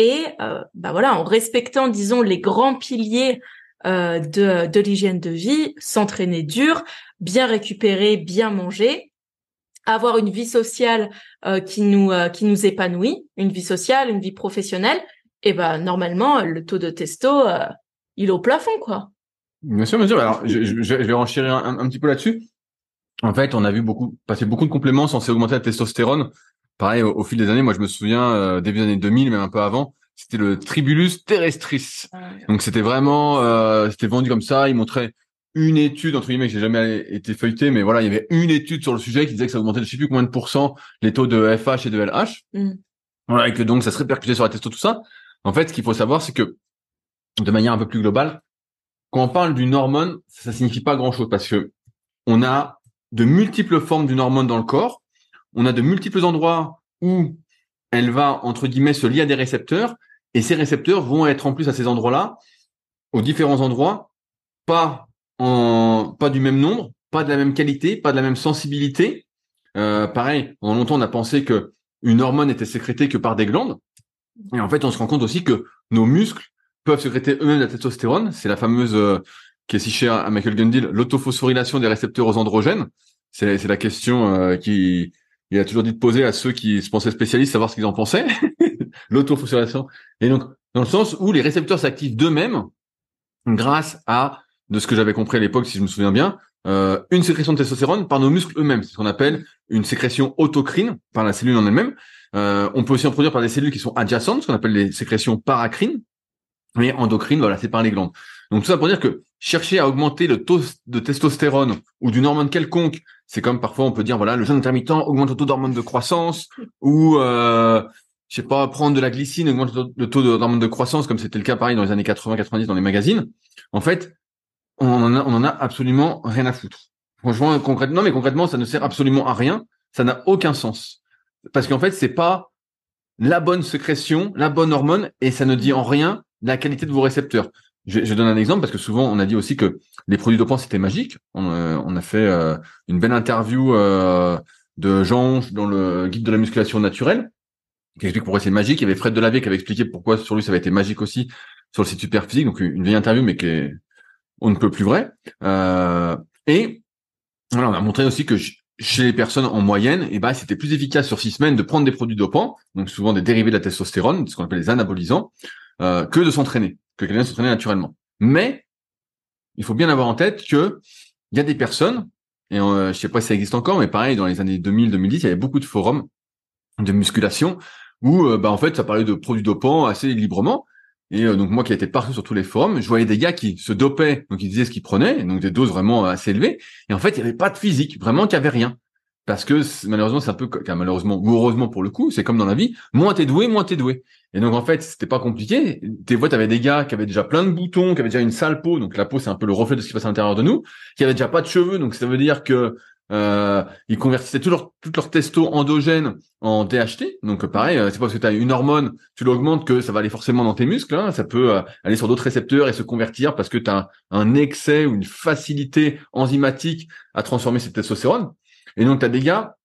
A: Et euh, bah voilà, en respectant, disons, les grands piliers euh, de, de l'hygiène de vie, s'entraîner dur, bien récupérer, bien manger, avoir une vie sociale euh, qui nous euh, qui nous épanouit, une vie sociale, une vie professionnelle, et eh ben normalement le taux de testo euh, il est au plafond quoi.
B: Bien sûr, bien sûr. Alors je, je, vais renchérir un, un, petit peu là-dessus. En fait, on a vu beaucoup passer beaucoup de compléments censés augmenter la testostérone. Pareil, au, fil des années, moi je me souviens début des années 2000, même un peu avant, c'était le Tribulus terrestris. Donc c'était vraiment, c'était vendu comme ça. Il montrait une étude entre guillemets que j'ai jamais été feuilleté, mais voilà, il y avait une étude sur le sujet qui disait que ça augmentait de je sais plus combien de pourcents les taux de FH et de LH. Mm. Voilà, et que donc ça se répercutait sur la testo tout ça. En fait, ce qu'il faut savoir, c'est que de manière un peu plus globale, quand on parle d'une hormone, ça, signifie pas grand chose parce que on a de multiples formes d'une hormone dans le corps. On a de multiples endroits où elle va entre guillemets se lier à des récepteurs et ces récepteurs vont être en plus à ces endroits-là, aux différents endroits, pas en pas du même nombre, pas de la même qualité, pas de la même sensibilité. Euh, pareil, pendant longtemps on a pensé que une hormone était sécrétée que par des glandes. Et en fait, on se rend compte aussi que nos muscles peuvent sécréter eux-mêmes la testostérone. C'est la fameuse euh, qui est si chère à Michael Gundil, l'autophosphorylation des récepteurs aux androgènes. C'est la question euh, qui il a toujours dit de poser à ceux qui se pensaient spécialistes, savoir ce qu'ils en pensaient. L'autophosphorylation. Et donc, dans le sens où les récepteurs s'activent d'eux-mêmes grâce à de ce que j'avais compris à l'époque, si je me souviens bien, euh, une sécrétion de testostérone par nos muscles eux-mêmes. C'est ce qu'on appelle une sécrétion autocrine par la cellule en elle-même. Euh, on peut aussi en produire par des cellules qui sont adjacentes, ce qu'on appelle les sécrétions paracrines. Mais endocrine, voilà, c'est par les glandes. Donc tout ça pour dire que chercher à augmenter le taux de testostérone ou d'une hormone quelconque, c'est comme parfois on peut dire voilà le jeûne intermittent augmente le taux d'hormone de croissance ou euh, je sais pas prendre de la glycine augmente le taux d'hormone de croissance comme c'était le cas pareil dans les années 80-90 dans les magazines. En fait, on en a, absolument rien à foutre. Franchement, concrètement, non, mais concrètement, ça ne sert absolument à rien. Ça n'a aucun sens. Parce qu'en fait, c'est pas la bonne sécrétion, la bonne hormone, et ça ne dit en rien la qualité de vos récepteurs. Je, je donne un exemple parce que souvent on a dit aussi que les produits dopants c'était magique. On, euh, on, a fait euh, une belle interview euh, de Jean dans le guide de la musculation naturelle qui explique pourquoi c'est magique. Il y avait Fred Delavier qui avait expliqué pourquoi sur lui ça avait été magique aussi sur le site Superphysique. Donc une vieille interview mais qui est on ne peut plus vrai. Euh, et voilà, on a montré aussi que chez les personnes en moyenne, et eh ben, c'était plus efficace sur six semaines de prendre des produits dopants, donc souvent des dérivés de la testostérone, ce qu'on appelle les anabolisants, euh, que de s'entraîner, que quelqu'un s'entraîner naturellement. Mais il faut bien avoir en tête que il y a des personnes, et euh, je sais pas si ça existe encore, mais pareil, dans les années 2000-2010, il y avait beaucoup de forums de musculation où, euh, bah, en fait, ça parlait de produits dopants assez librement. Et euh, donc moi qui étais partout sur tous les forums, je voyais des gars qui se dopaient, donc ils disaient ce qu'ils prenaient, donc des doses vraiment assez élevées. Et en fait, il n'y avait pas de physique, vraiment qu'il n'y avait rien. Parce que malheureusement, c'est un peu, malheureusement ou heureusement pour le coup, c'est comme dans la vie, moins t'es doué, moins t'es doué. Et donc en fait, c'était pas compliqué. Tes tu avais des gars qui avaient déjà plein de boutons, qui avaient déjà une sale peau, donc la peau c'est un peu le reflet de ce qui passe à l'intérieur de nous, qui avaient déjà pas de cheveux, donc ça veut dire que euh, ils convertissaient tout leur, tout leur testo endogène en DHT. Donc pareil, euh, c'est pas parce que tu as une hormone, tu l'augmentes que ça va aller forcément dans tes muscles. Hein. Ça peut euh, aller sur d'autres récepteurs et se convertir parce que tu as un, excès ou une facilité enzymatique à transformer cette testostérone. Et donc tu des gars,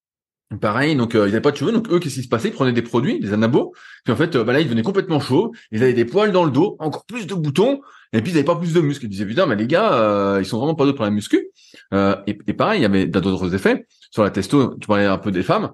B: pareil, donc ils n'avaient pas de cheveux, donc eux, qu'est-ce qui se passait? Ils prenaient des produits, des anabos, puis en fait, bah là, ils devenaient complètement chauds, ils avaient des poils dans le dos, encore plus de boutons, et puis ils n'avaient pas plus de muscles. Ils disaient, putain, mais les gars, ils sont vraiment pas d'autres pour la muscu. Euh, et, et, pareil, il y avait d'autres effets sur la testo. Tu parlais un peu des femmes.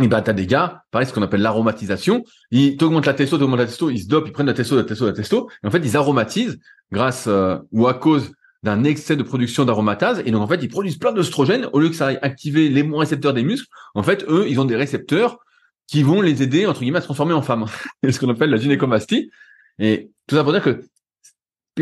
B: Et bah t'as des gars, pareil, ce qu'on appelle l'aromatisation. Ils t'augmentent la testo, t'augmentent la testo, ils se dopent, ils prennent la testo, la testo, la testo. Et en fait, ils aromatisent grâce euh, ou à cause d'un excès de production d'aromatase. Et donc en fait, ils produisent plein d'oestrogènes au lieu que ça aille activer les récepteurs des muscles. En fait, eux, ils ont des récepteurs qui vont les aider entre guillemets à se transformer en femmes. c'est ce qu'on appelle la gynécomastie. Et tout ça pour dire que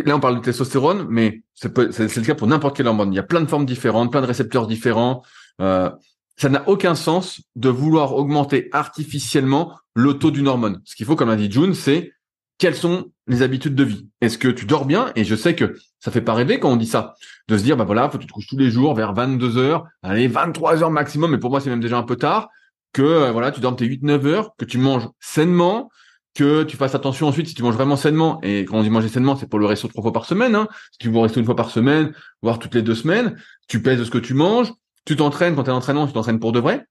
B: là on parle de testostérone, mais c'est le cas pour n'importe quelle hormone. Il y a plein de formes différentes, plein de récepteurs différents. Euh, ça n'a aucun sens de vouloir augmenter artificiellement le taux d'une hormone. Ce qu'il faut, comme l'a dit June, c'est quelles sont les habitudes de vie. Est-ce que tu dors bien? Et je sais que ça fait pas rêver quand on dit ça, de se dire bah voilà, faut que tu te couches tous les jours vers 22 heures, allez 23 heures maximum, mais pour moi c'est même déjà un peu tard. Que euh, voilà, tu dormes tes 8-9 heures, que tu manges sainement, que tu fasses attention ensuite si tu manges vraiment sainement. Et quand on dit manger sainement, c'est pour le resto trois fois par semaine. Hein. Si tu veux rester une fois par semaine, voire toutes les deux semaines, tu pèses ce que tu manges, tu t'entraînes quand tu es en entraînement, tu t'entraînes pour de vrai.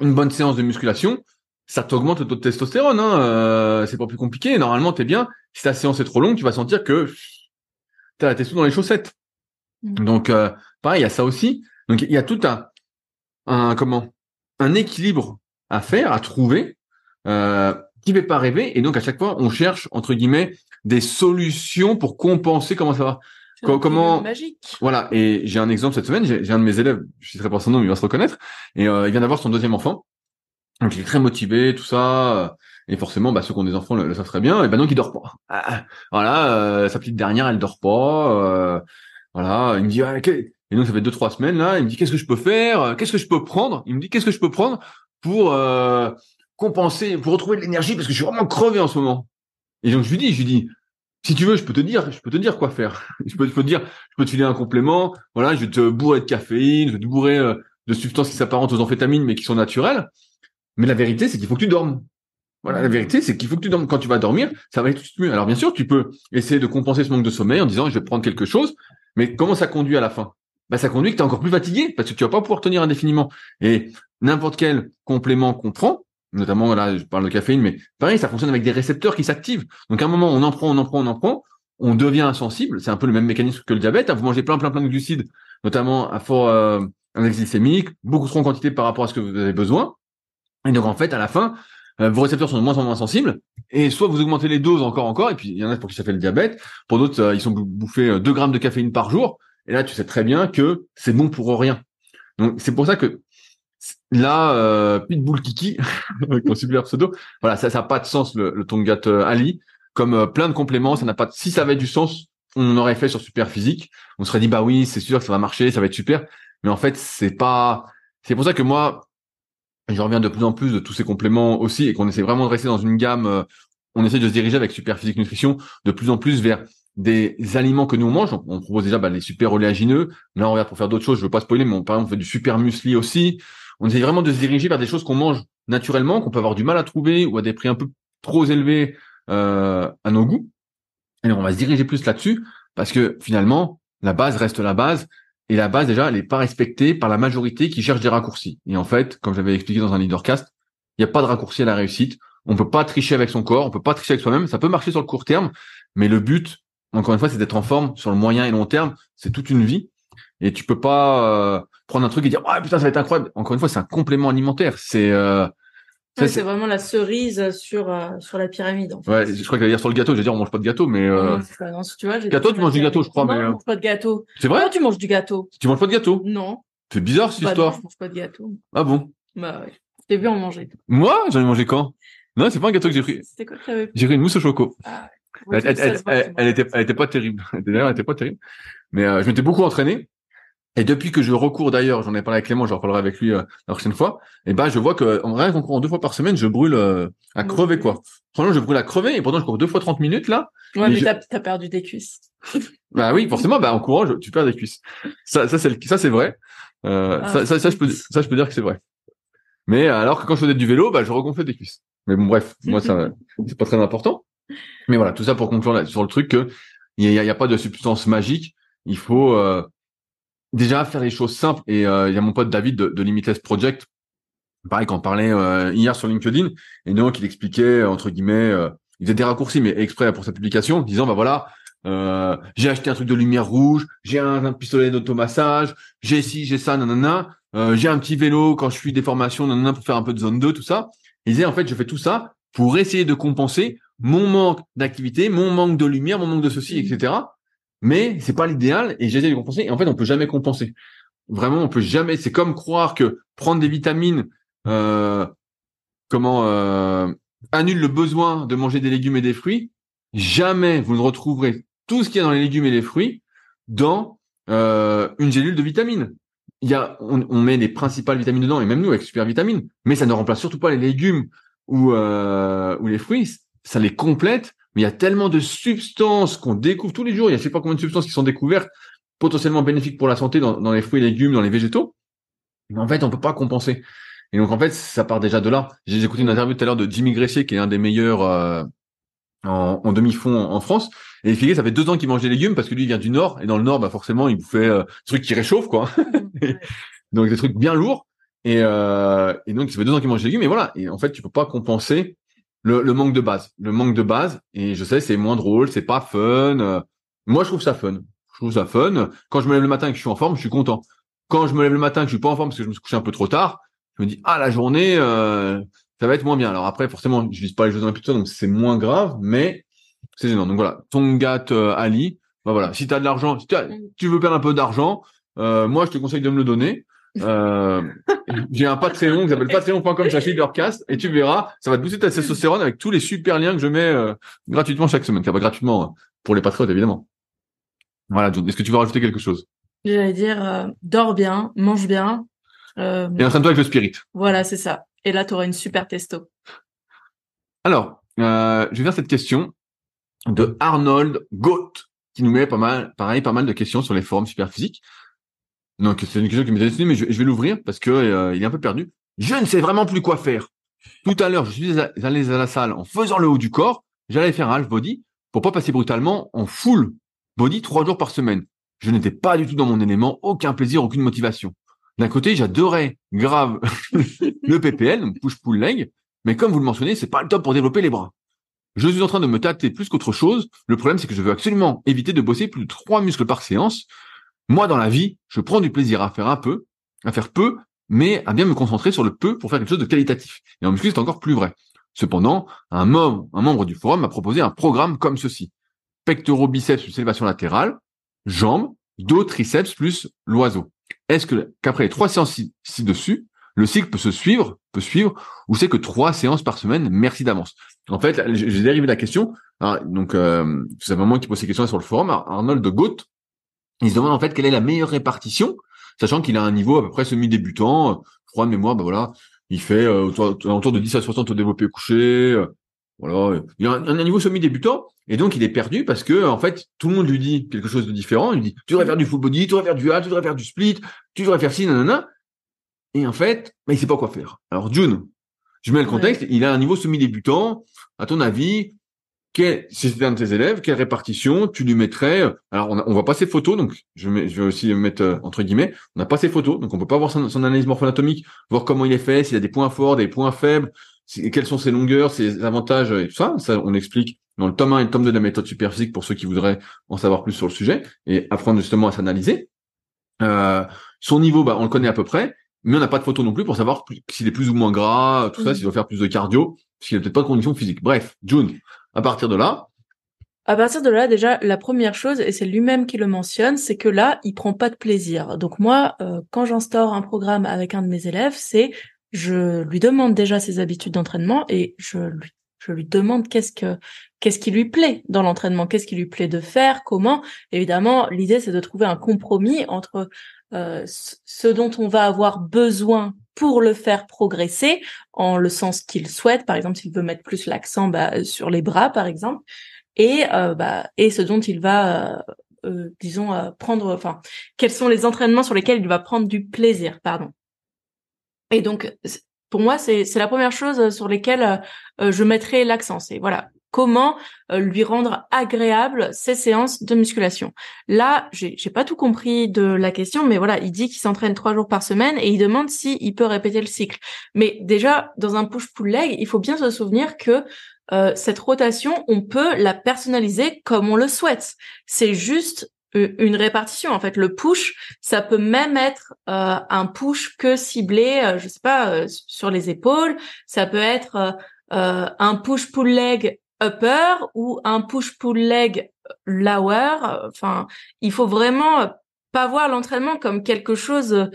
B: Une bonne séance de musculation, ça t'augmente le taux de testostérone. Hein. Euh, c'est pas plus compliqué. Normalement, t'es bien. Si ta séance est trop longue, tu vas sentir que t'as la testo dans les chaussettes. Mmh. Donc, euh, pareil, il y a ça aussi. Donc, il y a tout un, un comment un équilibre à faire, à trouver, euh, qui fait pas rêver. Et donc à chaque fois, on cherche entre guillemets des solutions pour compenser. Comment ça va
A: un
B: comment-
A: magique.
B: Voilà. Et j'ai un exemple cette semaine. J'ai un de mes élèves, je citerai pas son nom, mais il va se reconnaître. Et euh, il vient d'avoir son deuxième enfant. Donc il est très motivé, tout ça. Et forcément, bah, ceux qui ont des enfants le, le savent très bien. Et ben donc il dort pas. Ah, ah. voilà, euh, sa petite dernière, elle dort pas. euh, voilà, il me dit. ah, Et donc ça fait deux trois semaines là. Il me dit qu'est-ce que je peux faire? Qu'est-ce que je peux prendre? Il me dit qu'est-ce que je peux prendre pour euh, compenser, pour retrouver de l'énergie parce que je suis vraiment crevé en ce moment. Et donc je lui dis, je lui dis, si tu veux, je peux te dire, je peux te dire quoi faire. je peux, te dire, je peux te filer un complément. Voilà, je vais te bourrer de caféine, je vais te bourrer euh, de substances qui s'apparentent aux amphétamines mais qui sont naturelles. Mais la vérité, c'est qu'il faut que tu dormes. Voilà, la vérité, c'est qu'il faut que tu dormes. Quand tu vas dormir, ça va aller tout de suite mieux. Alors bien sûr, tu peux essayer de compenser ce manque de sommeil en disant, je vais prendre quelque chose. Mais comment ça conduit à la fin? Bah, ça conduit que tu es encore plus fatigué parce que tu vas pas pouvoir tenir indéfiniment. Et n'importe quel complément qu'on prend, notamment là, je parle de caféine, mais pareil, ça fonctionne avec des récepteurs qui s'activent. Donc à un moment, on en prend, on en prend, on en prend, on devient insensible. C'est un peu le même mécanisme que le diabète. hein. Vous mangez plein, plein, plein de glucides, notamment à fort euh, glycémique, beaucoup trop en quantité par rapport à ce que vous avez besoin. Et donc en fait, à la fin, euh, vos récepteurs sont de moins en moins sensibles. Et soit vous augmentez les doses encore, encore, et puis il y en a pour qui ça fait le diabète. Pour d'autres, euh, ils sont bou- bouffés euh, 2 grammes de caféine par jour. Et là, tu sais très bien que c'est bon pour rien. Donc c'est pour ça que là, euh, Pitbull Kiki, mon super pseudo, voilà, ça n'a pas de sens le, le Tongat euh, Ali. Comme euh, plein de compléments, ça n'a pas. de- Si ça avait du sens, on aurait fait sur Super Physique. On serait dit bah oui, c'est sûr que ça va marcher, ça va être super. Mais en fait, c'est pas. C'est pour ça que moi, je reviens de plus en plus de tous ces compléments aussi et qu'on essaie vraiment de rester dans une gamme. euh, on essaie de se diriger avec Super Physique Nutrition de plus en plus vers des aliments que nous on mange. On propose déjà bah, les super oléagineux. Là, on regarde pour faire d'autres choses. Je veux pas spoiler, mais on, par exemple, on fait du super muesli aussi. On essaie vraiment de se diriger vers des choses qu'on mange naturellement, qu'on peut avoir du mal à trouver ou à des prix un peu trop élevés euh, à nos goûts. Et donc, on va se diriger plus là-dessus parce que finalement, la base reste la base. Et la base, déjà, elle n'est pas respectée par la majorité qui cherche des raccourcis. Et en fait, comme j'avais expliqué dans un leadercast, il n'y a pas de raccourci à la réussite. On peut pas tricher avec son corps, on peut pas tricher avec soi-même. Ça peut marcher sur le court terme, mais le but, encore une fois, c'est d'être en forme sur le moyen et long terme. C'est toute une vie. Et tu peux pas euh, prendre un truc et dire ah putain ça va être incroyable. Encore une fois, c'est un complément alimentaire. C'est euh,
A: Ouais,
B: c'est-
A: vraiment la cerise sur euh, sur la pyramide. En fait.
B: ouais, je crois que dire sur le gâteau. J'allais dire on mange pas de gâteau, mais euh,
A: Non, c'est pas- non, tu vois, j'ai
B: Gâteau, tu manges du gâteau, je crois,
A: Non,
B: mais,
A: je
B: euh,
A: mange pas de gâteau.
B: c'est vrai?
A: Tu manges du gâteau
B: Tu manges pas de gâteau?
A: Non.
B: C'est bizarre cette
A: Bah non,
B: histoire.
A: je mange pas de gâteau.
B: Ah bon?
A: Bah ouais. Je t'ai vu en manger.
B: Moi, j'en ai mangé quand? Non, c'est pas un gâteau que j'ai pris.
A: C'était quoi que
B: J'ai pris une mousse au choco.
A: Ouais,
B: Elle, était, elle était pas terrible. D'ailleurs, elle était pas terrible. Mais euh, je m'étais beaucoup entraîné. Et depuis que je recours d'ailleurs, j'en ai parlé avec Clément, j'en reparlerai avec lui euh, la prochaine fois. Et ben, je vois que en rien qu'en courant deux fois par semaine, je brûle euh, à crever quoi. Franchement, je brûle à crever et pourtant je cours deux fois 30 minutes là.
A: Ouais, mais
B: je-
A: t'as perdu des cuisses.
B: Bah oui, forcément, bah en courant, je- tu perds des cuisses. Ça, ça c'est le- ça c'est vrai. Euh,
A: Ah,
B: ça, ça, ça, je peux, ça, je peux dire que c'est vrai. Mais euh, alors que quand je faisais du vélo, bah je regonflais des cuisses. Mais bon, bref, moi ça, c'est pas très important. Mais voilà, tout ça pour conclure là, sur le truc que il y a, y a pas de substance magique. Il faut euh, déjà faire les choses simples. Et euh, il y a mon pote David de, de Limitless Project, pareil, qu'on parlait euh, hier sur LinkedIn, et donc il expliquait entre guillemets, euh, il faisait des raccourcis, mais exprès pour sa publication, disant bah voilà, euh, j'ai acheté un truc de lumière rouge, j'ai un, pistolet d'automassage, j'ai ci, j'ai ça, nanana, euh, j'ai un petit vélo quand je suis des formations, nanana, pour faire un peu de zone 2, tout ça. Il disait en fait, je fais tout ça pour essayer de compenser mon manque d'activité, mon manque de lumière, mon manque de ceci, etc. Mais c'est pas l'idéal et j'essaie de compenser. Et en fait, on peut jamais compenser. Vraiment, on peut jamais. C'est comme croire que prendre des vitamines, euh, comment euh, annule le besoin de manger des légumes et des fruits. Jamais vous ne retrouverez tout ce qu'il y a dans les légumes et les fruits dans euh, une gélule de vitamines. Il y a, on, met les principales vitamines dedans et même nous avec super vitamines, mais ça ne remplace surtout pas les légumes ou euh, ou les fruits. Ça les complète, mais il y a tellement de substances qu'on découvre tous les jours. Il y a je sais pas combien de substances qui sont découvertes potentiellement bénéfiques pour la santé dans, dans les fruits et légumes, dans les végétaux. Mais en fait, on peut pas compenser. Et donc en fait, ça part déjà de là. J'ai écouté une interview tout à l'heure de Jimmy Gressier, qui est un des meilleurs euh, en, en demi-fond en, France. Et il ça fait deux ans qu'il mange des légumes parce que lui il vient du Nord et dans le Nord, bah forcément, il bouffait euh, des trucs qui réchauffent quoi. Donc des trucs bien lourds. Et, euh, et donc ça fait deux ans qu'il mange des légumes. Et voilà. Et en fait, tu peux pas compenser le, le manque de base. Le manque de base. Et je sais, c'est moins drôle, c'est pas fun. euh. moi, je trouve ça fun. Je trouve ça fun. Quand je me lève le matin et que je suis en forme, je suis content. quand je me lève le matin, que je suis pas en forme parce que je me suis couché un peu trop tard, je me dis ah la journée, euh, ça va être moins bien. Alors après, forcément, je vise pas les Jeux Olympiques, donc c'est moins grave, mais c'est gênant. Donc voilà, ton gâte euh, Ali, bah voilà, si tu as de l'argent, si tu veux perdre un peu d'argent, euh, moi je te conseille de me le donner. Euh, j'ai un Patreon qui s'appelle patreon.com cast et tu verras, ça va te booster ta testostérone avec tous les super liens que je mets euh, gratuitement chaque semaine. Enfin, pas gratuitement hein, pour les patriotes évidemment. Voilà, est-ce que tu veux rajouter quelque chose?
A: J'allais dire, euh, dors bien, mange bien.
B: Euh, et entraîne-toi avec le spirit.
A: Voilà, c'est ça. Et là, tu auras une super testo.
B: Alors, je vais faire cette question de Arnold Goat qui nous met pas mal, pareil, pas mal de questions sur les forums super Donc c'est une question qui m'est destinée, mais je, vais l'ouvrir parce que euh, il est un peu perdu. Je ne sais vraiment plus quoi faire. Tout à l'heure, je suis allé à la salle en faisant le haut du corps. J'allais faire un half body pour pas passer brutalement en full body trois jours par semaine. Je n'étais pas du tout dans mon élément, aucun plaisir, aucune motivation. D'un côté, j'adorais grave le PPL, donc push pull leg, mais comme vous le mentionnez, c'est pas le top pour développer les bras. Je suis en train de me tâter plus qu'autre chose. Le problème, c'est que je veux absolument éviter de bosser plus de trois muscles par séance moi, dans la vie, je prends du plaisir à faire un peu, à faire peu, mais à bien me concentrer sur le peu pour faire quelque chose de qualitatif. Et en muscu, c'est encore plus vrai. Cependant, un membre, un du forum m'a proposé un programme comme ceci. Pectoraux, biceps plus élévation latérale, jambes, dos, triceps plus l'oiseau. Est-ce que qu'après les trois séances ci-dessus, le cycle peut se suivre, peut suivre, ou c'est que trois séances par semaine, merci d'avance? En fait, j'ai dérivé la question. donc, euh, c'est vraiment qui pose ces questions sur le forum. Arnold de Gauth il se demande en fait quelle est la meilleure répartition, sachant qu'il a un niveau à peu près semi-débutant. Je crois de mémoire, ben voilà, il fait euh, autour de 10 à 60 au développé couché. Euh, voilà, il a un, niveau semi-débutant et donc il est perdu parce que en fait tout le monde lui dit quelque chose de différent. Il lui dit tu devrais faire du full body, tu devrais faire du hat, tu devrais faire du split, tu devrais faire ci, nanana. Et en fait, ben, il sait pas quoi faire. Alors June, je mets le contexte, il a un niveau semi-débutant. À ton avis, quel, si c'était un de tes élèves, quelle répartition tu lui mettrais euh, Alors, on, on voit pas ses photos, donc je, vais, je vais aussi mettre euh, entre guillemets. On n'a pas ses photos, donc on peut pas voir son, analyse morpho-anatomique, voir comment il est fait, s'il a des points forts, des points faibles, quelles sont ses longueurs, ses avantages et tout ça. Ça, on explique dans le tome 1 et le tome 2 de la méthode superphysique pour ceux qui voudraient en savoir plus sur le sujet et apprendre justement à s'analyser. Euh, son niveau, bah, on le connaît à peu près, mais on n'a pas de photos non plus pour savoir s'il est plus ou moins gras, tout ça, s'il doit faire plus de cardio, s'il a peut-être pas de conditions physiques. Bref, June, à partir de là
A: à partir de là, déjà, la première chose, et c'est lui-même qui le mentionne, c'est que là, il prend pas de plaisir. Donc moi, euh, quand j'instaure un programme avec un de mes élèves, c'est je lui demande déjà ses habitudes d'entraînement et je lui je lui demande qu'est-ce que qu'est-ce qui lui plaît dans l'entraînement, qu'est-ce qui lui plaît de faire, comment. Évidemment, l'idée c'est de trouver un compromis entre euh, ce dont on va avoir besoin pour le faire progresser en le sens qu'il souhaite. Par exemple, s'il veut mettre plus l'accent bah, sur les bras, par exemple, et euh, bah, et ce dont il va euh, euh disons euh, prendre enfin quels sont les entraînements sur lesquels il va prendre du plaisir pardon et donc pour moi c'est c'est la première chose sur lesquelles je mettrai l'accent c'est voilà comment euh, lui rendre agréable ces séances de musculation. Là, j'ai, pas tout compris de la question, mais voilà, il dit qu'il s'entraîne trois jours par semaine et il demande si il peut répéter le cycle. Mais déjà, dans un push-pull leg, il faut bien se souvenir que euh, cette rotation, on peut la personnaliser comme on le souhaite. C'est juste euh, une répartition. En fait, le push, ça peut même être un push que ciblé, je sais pas, sur les épaules. Ça peut être un push-pull leg upper ou un push-pull leg lower. Enfin, il faut vraiment pas voir l'entraînement comme quelque chose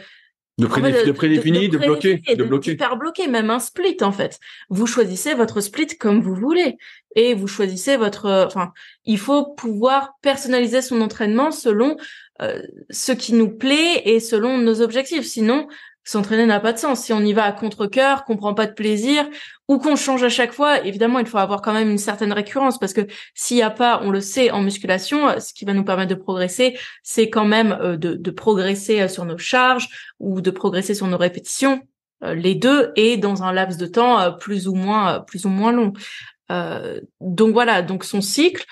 B: de, prédéfini, de, bloqué, de, bloqué.
A: Hyper bloqué, même un split en fait. Vous choisissez votre split comme vous voulez et vous choisissez votre. Enfin, il faut pouvoir personnaliser son entraînement selon euh, ce qui nous plaît et selon nos objectifs. Sinon, s'entraîner n'a pas de sens. Si on y va à contre-cœur, qu'on prend pas de plaisir, ou qu'on change à chaque fois, évidemment, il faut avoir quand même une certaine récurrence parce que s'il y a pas, on le sait, en musculation, ce qui va nous permettre de progresser, c'est quand même euh, de, de, progresser euh, sur nos charges ou de progresser sur nos répétitions, euh, les deux, et dans un laps de temps plus ou moins, plus ou moins long. donc voilà, donc son cycle,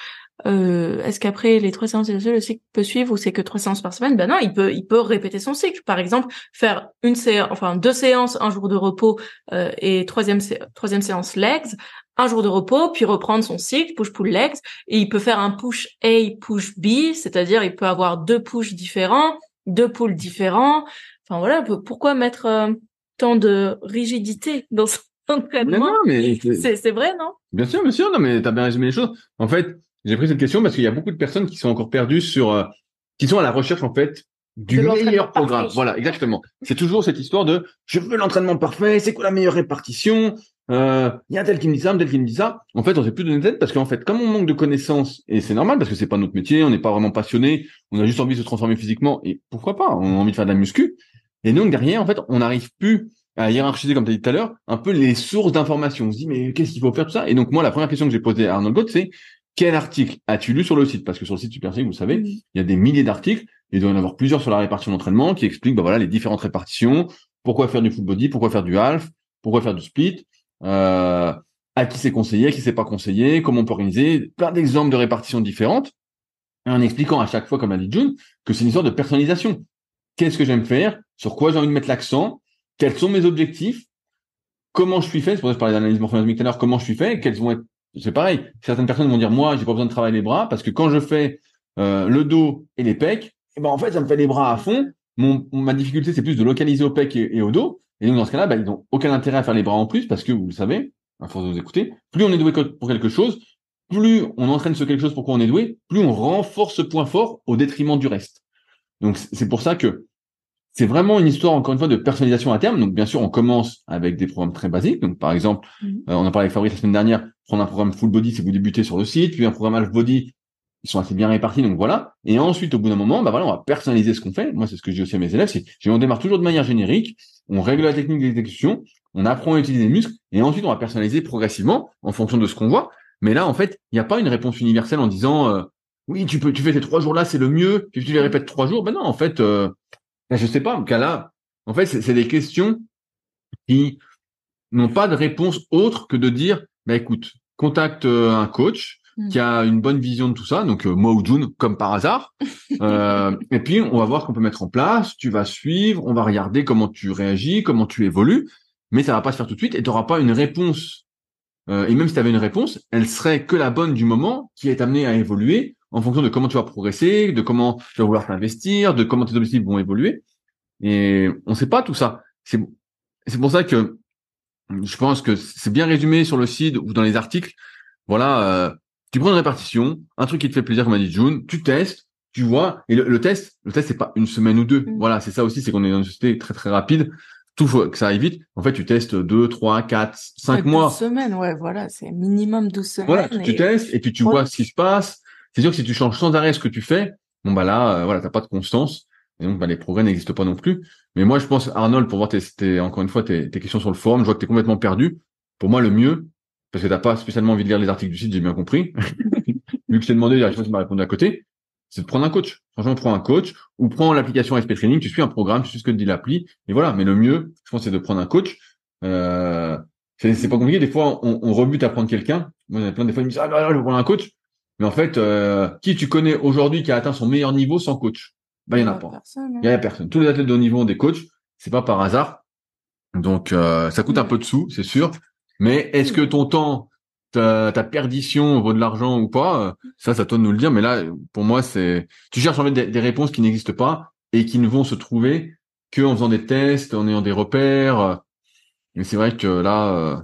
A: euh, est-ce qu'après les trois séances le cycle peut suivre ou c'est que trois séances par semaine? Ben non, il peut, il peut répéter son cycle. Par exemple, faire une séance, enfin deux séances, un jour de repos euh, et troisième troisième séance legs, un jour de repos, puis reprendre son cycle push pull legs et il peut faire un push A, push B, c'est-à-dire il peut avoir deux push différents, deux pulls différents. enfin voilà, pourquoi mettre euh, tant de rigidité dans son entraînement? C'est vrai, non?
B: Bien sûr, bien sûr. Non, mais t'as bien résumé les choses. En fait, j'ai pris cette question parce qu'il y a beaucoup de personnes qui sont encore perdues sur, euh, qui sont à la recherche en fait du meilleur programme.
A: parfait.
B: Voilà, exactement. C'est toujours cette histoire de je veux l'entraînement parfait, c'est quoi la meilleure répartition? Euh, Il y a un tel qui me dit ça, un tel qui me dit ça. En fait, on sait plus donner de tête parce qu'en fait, comme on manque de connaissances, et c'est normal parce que c'est pas notre métier, on n'est pas vraiment passionné, on a juste envie de se transformer physiquement, et pourquoi pas, on a envie de faire de la muscu. Et donc derrière, en fait, on n'arrive plus à hiérarchiser, comme tu as dit tout à l'heure, un peu les sources d'informations. On se dit, mais qu'est-ce qu'il faut faire tout ça? Et donc moi, la première question que j'ai posée à Arnold Gott, c'est quel article as-tu lu sur le site? Parce que sur le site Super Physique, vous savez, il y a des milliers d'articles. Il doit y en avoir plusieurs sur la répartition d'entraînement qui expliquent bah, voilà, les différentes répartitions, pourquoi faire du full body, pourquoi faire du half, pourquoi faire du split, euh, à qui c'est conseillé, à qui c'est pas conseillé, comment on peut organiser, plein d'exemples de répartitions différentes, en expliquant à chaque fois, comme a dit June, que c'est une histoire de personnalisation. Qu'est-ce que j'aime faire? Sur quoi j'ai envie de mettre l'accent? Quels sont mes objectifs? Comment je suis fait? C'est pour ça que je parlais d'analyse morphologique tout à l'heure. Comment je suis fait? Quels vont être C'est pareil. Certaines personnes vont dire moi, j'ai pas besoin de travailler les bras parce que quand je fais euh, le dos et les pecs, eh ben en fait, ça me fait les bras à fond. Mon, ma difficulté, c'est plus de localiser au pec et, au dos. Et donc dans ce cas-là, bah, ils n'ont aucun intérêt à faire les bras en plus parce que vous le savez, à force de vous écouter, plus on est doué pour quelque chose, plus on entraîne ce quelque chose pour quoi on est doué, plus on renforce ce point fort au détriment du reste. Donc c'est pour ça que c'est vraiment une histoire encore une fois de personnalisation à terme. Donc bien sûr, on commence avec des programmes très basiques. Donc par exemple,
A: Mhm.
B: euh, on a parlé avec Fabrice la semaine dernière, prendre un programme full body si vous débutez sur le site, puis un programme half body, ils sont assez bien répartis. Donc voilà. Et ensuite, au bout d'un moment, bah voilà, on va personnaliser ce qu'on fait. Moi, c'est ce que je dis aussi à mes élèves, c'est on démarre toujours de manière générique, on règle la technique d'exécution, on apprend à utiliser les muscles, et ensuite on va personnaliser progressivement en fonction de ce qu'on voit. Mais là, en fait, il n'y a pas une réponse universelle en disant euh, oui, tu peux, tu fais ces trois jours là, c'est le mieux, puis tu les répètes trois jours. Ben non, en fait, euh, je sais pas. En cas là, en fait, c'est des questions qui n'ont pas de réponse autre que de dire, bah écoute, contacte euh, un coach
A: Mm.
B: qui a une bonne vision de tout ça, donc euh, moi ou June, comme par hasard. Euh, et puis on va voir qu'on peut mettre en place. Tu vas suivre, on va regarder comment tu réagis, comment tu évolues, mais ça va pas se faire tout de suite et tu n'auras pas une réponse. Euh, et même si tu avais une réponse, elle serait que la bonne du moment qui est amenée à évoluer en fonction de comment tu vas progresser, de comment tu vas vouloir t'investir, de comment tes objectifs vont évoluer. Et on sait pas tout ça. C'est c'est pour ça que je pense que c'est bien résumé sur le site ou dans les articles. Voilà, euh, tu prends une répartition, un truc qui te fait plaisir, comme a dit June, tu testes, tu vois, et le, le test, le test c'est pas une semaine ou deux.
A: Mm.
B: Voilà, c'est ça aussi, c'est qu'on est dans une société très très rapide. Tout faut que ça aille vite. En fait, tu testes deux, trois, quatre, cinq
A: Ouais,
B: mois.
A: 12 semaines, ouais, voilà, c'est minimum 12 semaines.
B: Voilà, tu, testes et puis tu
A: Ouais.
B: vois ce qui se passe. C'est sûr que si tu changes sans arrêt ce que tu fais, bon bah là, euh, voilà, t'as pas de constance et donc bah les progrès n'existent pas non plus. Mais moi, je pense Arnold, pour voir tes, tes- encore une fois tes, tes questions sur le forum, je vois que t'es complètement perdu. Pour moi, le mieux, parce que t'as pas spécialement envie de lire les articles du site, j'ai bien compris. Vu que je t'ai demandé, je sais pas si tu m'as répondu à côté, c'est de prendre un coach. Franchement, prends un coach ou prends l'application SP Training, tu suis un programme, tu suis ce que te dit l'appli, et voilà. Mais le mieux, je pense, c'est de prendre un coach. Euh, c'est c'est pas compliqué. Des fois, on, on rebute à prendre quelqu'un. Moi, il y en a plein des fois, ils me disent ah bah, là, je vais prendre un coach. Mais en fait, euh, qui tu connais aujourd'hui qui a atteint son meilleur niveau sans coach? Bah, il y en a pas.
A: personne, hein.
B: Il y a personne. Tous les athlètes de haut niveau ont des coachs. C'est pas par hasard. Donc, euh, ça coûte un peu de sous, c'est sûr. Mais est-ce que ton temps, ta, ta perdition vaut de l'argent ou pas? Ça, c'est à toi de nous le dire. Mais là, pour moi, c'est tu cherches en fait des, des réponses qui n'existent pas et qui ne vont se trouver que en faisant des tests, en ayant des repères. Mais c'est vrai que là, euh,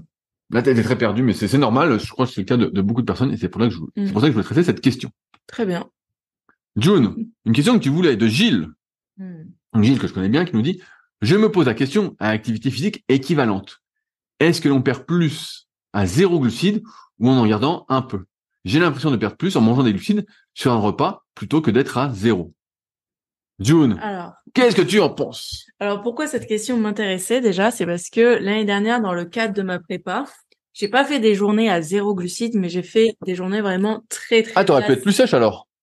B: là, t'es très perdu. Mais c'est normal. Je crois que c'est le cas de, de beaucoup de personnes et c'est pour ça que je, c'est pour ça que je voulais traiter cette question.
A: Très bien.
B: June, une question que tu voulais de Gilles. Donc, Gilles, que je connais bien, qui nous dit Je me pose la question à activité physique équivalente. Est-ce que l'on perd plus à zéro glucides ou en en gardant un peu? J'ai l'impression de perdre plus en mangeant des glucides sur un repas plutôt que d'être à zéro. June, qu'est-ce que tu en penses?
A: Alors pourquoi cette question m'intéressait déjà C'est parce que l'année dernière, dans le cadre de ma prépa, j'ai pas fait des journées à zéro glucides, mais j'ai fait des journées vraiment très très.
B: Ah, t'aurais pu être plus sèche alors?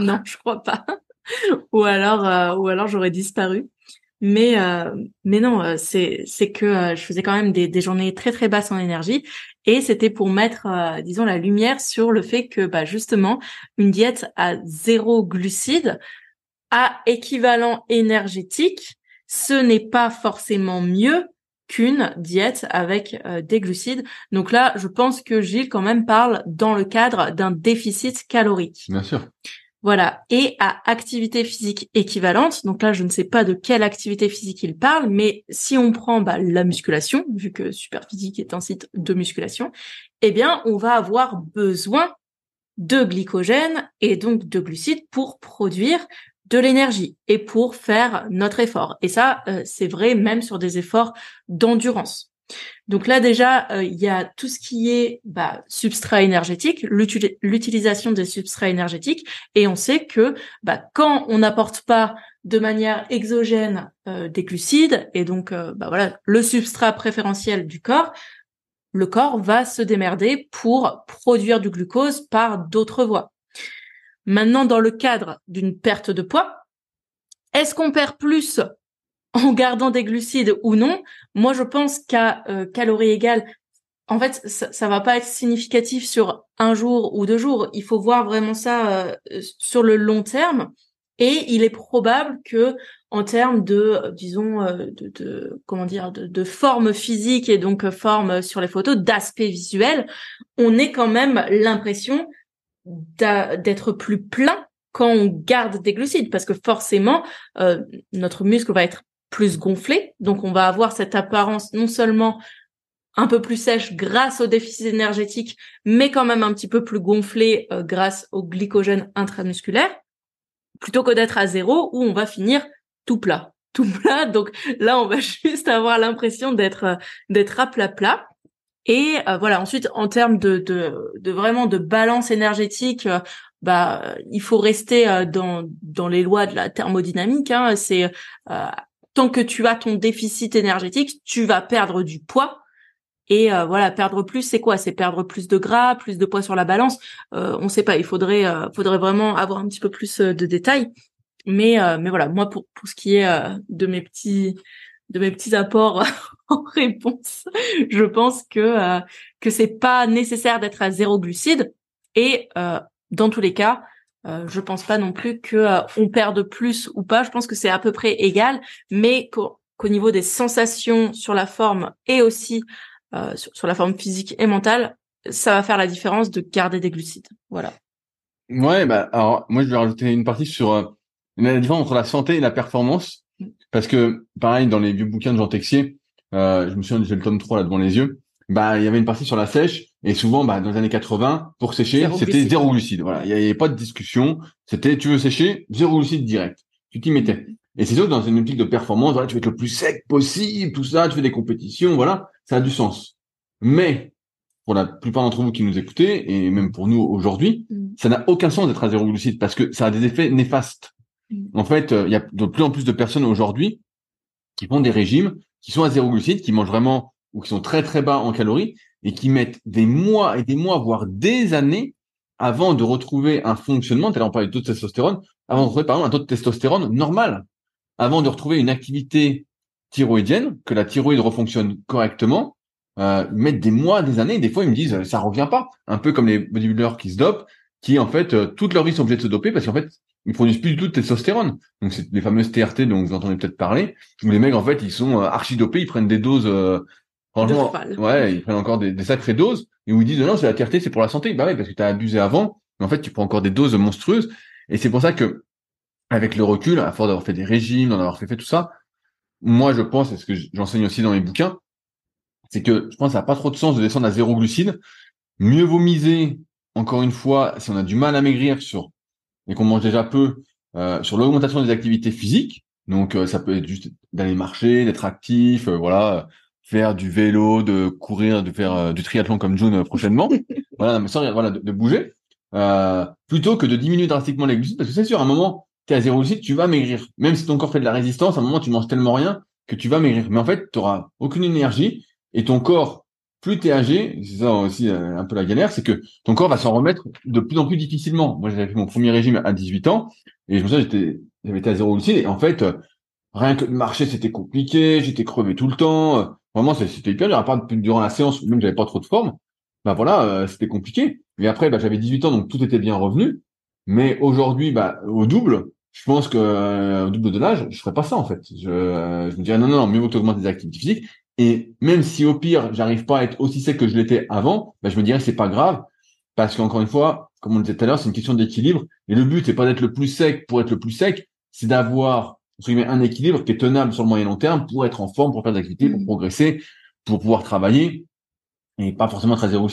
A: Non, je crois pas. ou alors, euh, ou alors j'aurais disparu. Mais euh, mais non, euh, c'est c'est que euh, je faisais quand même des, des journées très très basses en énergie et c'était pour mettre euh, disons la lumière sur le fait que bah justement une diète à zéro glucides à équivalent énergétique, ce n'est pas forcément mieux qu'une diète avec euh, des glucides. Donc là, je pense que Gilles quand même parle dans le cadre d'un déficit calorique.
B: Bien sûr.
A: Voilà. Et à activité physique équivalente, donc là, je ne sais pas de quelle activité physique il parle, mais si on prend bah, la musculation, vu que Superphysique est un site de musculation, eh bien, on va avoir besoin de glycogène et donc de glucides pour produire de l'énergie et pour faire notre effort. Et ça, euh, c'est vrai même sur des efforts d'endurance. Donc là déjà, euh, il y a tout ce qui est bah, substrat énergétique, l'utilisation des substrats énergétiques, et on sait que bah, quand on n'apporte pas de manière exogène euh, des glucides, et donc bah, voilà le substrat préférentiel du corps, le corps va se démerder pour produire du glucose par d'autres voies. Maintenant, dans le cadre d'une perte de poids, est-ce qu'on perd plus en gardant des glucides ou non? Moi, je pense qu'à euh, calories égales, en fait, ça, ça va pas être significatif sur un jour ou deux jours. Il faut voir vraiment ça euh, sur le long terme. Et il est probable que, en termes de, disons, euh, de, de comment dire, de, de, forme physique et donc forme sur les photos, d'aspect visuel, on ait quand même l'impression d'être plus plein quand on garde des glucides, parce que forcément, euh, notre muscle va être plus gonflé, donc on va avoir cette apparence non seulement un peu plus sèche grâce au déficit énergétique, mais quand même un petit peu plus gonflé euh, grâce au glycogène intramusculaire plutôt que d'être à zéro où on va finir tout plat. Tout plat. Donc là, on va juste avoir l'impression d'être euh, d'être à plat plat. Et euh, voilà. Ensuite, en termes de, de, de, vraiment de balance énergétique, euh, bah il faut rester dans dans les lois de la thermodynamique. Hein. C'est tant que tu as ton déficit énergétique, tu vas perdre du poids. Et euh, voilà, perdre plus, c'est quoi? C'est perdre plus de gras, plus de poids sur la balance. Euh, on sait pas. Il faudrait, euh, faudrait vraiment avoir un petit peu plus euh, de détails. Mais, mais voilà, moi pour pour ce qui est de mes petits de mes petits apports en réponse, je pense que que c'est pas nécessaire d'être à zéro glucide. Et dans tous les cas, je pense pas non plus que on perde plus ou pas. Je pense que c'est à peu près égal, mais qu'au niveau des sensations sur la forme et aussi euh, sur, la forme physique et mentale, ça va faire la différence de garder des glucides. Voilà.
B: Ouais, bah alors moi je vais rajouter une partie sur euh, la différence entre la santé et la performance. Parce que pareil dans les vieux bouquins de Jean Texier, euh, je me souviens j'ai le tome 3 là devant les yeux, bah il y avait une partie sur la sèche et souvent bah dans les années 80 pour sécher c'était zéro glucide. Voilà, il y avait pas de discussion, c'était tu veux sécher zéro glucide direct, tu t'y mettais. Et c'est sûr dans une optique de performance, voilà, tu veux être le plus sec possible, tout ça, tu fais des compétitions, voilà ça a du sens. Mais pour la plupart d'entre vous qui nous écoutez, et même pour nous aujourd'hui, mm. ça n'a aucun sens d'être à zéro glucide parce que ça a des effets néfastes. En fait, euh, il y a de plus en plus de personnes aujourd'hui qui font des régimes qui sont à zéro glucide, qui mangent vraiment ou qui sont très très bas en calories et qui mettent des mois et des mois, voire des années avant de retrouver un fonctionnement, on parlait de taux de testostérone, avant de retrouver par un taux de testostérone normal, avant de retrouver une activité thyroïdienne, que la thyroïde refonctionne correctement, euh, mettent des mois, des années, des fois ils me disent ça revient pas. Un peu comme les bodybuilders qui se dopent, qui en fait euh, toute leur vie sont obligés de se doper parce qu'en fait ils produisent plus du tout de testostérone. Donc c'est les fameuses TRT dont vous entendez peut-être parler. Où les mecs en fait ils sont euh, archi dopés, ils prennent des doses. Euh, franchement, ouais, ils prennent encore des, des, sacrées doses et où ils disent non c'est la TRT c'est pour la santé. Bah ouais parce que tu as abusé avant. Mais en fait tu prends encore des doses monstrueuses et c'est pour ça que avec le recul, à force d'avoir fait des régimes, d'en avoir fait, fait tout ça, moi je pense, et ce que j'enseigne aussi dans mes bouquins, c'est que je pense que ça n'a pas trop de sens de descendre à zéro glucide. Mieux vaut miser, encore une fois, si on a du mal à maigrir sur et qu'on mange déjà peu, euh, sur l'augmentation des activités physiques. Donc euh, ça peut être juste d'aller marcher, d'être actif, euh, voilà, faire du vélo, de courir, de faire du triathlon comme June prochainement. voilà, mais sans voilà, de, de bouger. plutôt que de diminuer drastiquement les glucides, parce que c'est sûr, à un moment, tu es à zéro glucide, tu vas maigrir. Même si ton corps fait de la résistance, à un moment, tu manges tellement rien que tu vas maigrir. Mais en fait, tu auras aucune énergie et ton corps, plus tu es âgé, c'est ça aussi euh, un peu la galère, c'est que ton corps va s'en remettre de plus en plus difficilement. Moi, j'avais fait mon premier régime à 18 ans et je me souviens, j'étais, j'avais été à zéro glucide et en fait, euh, rien que de marcher, c'était compliqué, j'étais crevé tout le temps. Euh, vraiment, c'était hyper dur. À part durant la séance, même j'avais pas trop de forme. Bah voilà, c'était compliqué. Et après, bah, j'avais 18 ans, donc tout était bien revenu. Mais aujourd'hui, bah, au double, je pense que au double de l'âge, je ferais pas ça en fait. Je, euh, me dirais non, non, non, mieux vaut augmenter des activités physiques. Et même si au pire, j'arrive pas à être aussi sec que je l'étais avant, bah, je me dirais c'est pas grave parce qu'encore une fois, comme on le disait tout à l'heure, c'est une question d'équilibre. Et le but, c'est pas d'être le plus sec pour être le plus sec, c'est d'avoir un équilibre qui est tenable sur le moyen long terme pour être en forme, pour faire des activités, pour mmh. progresser, pour pouvoir travailler, et pas forcément à zéro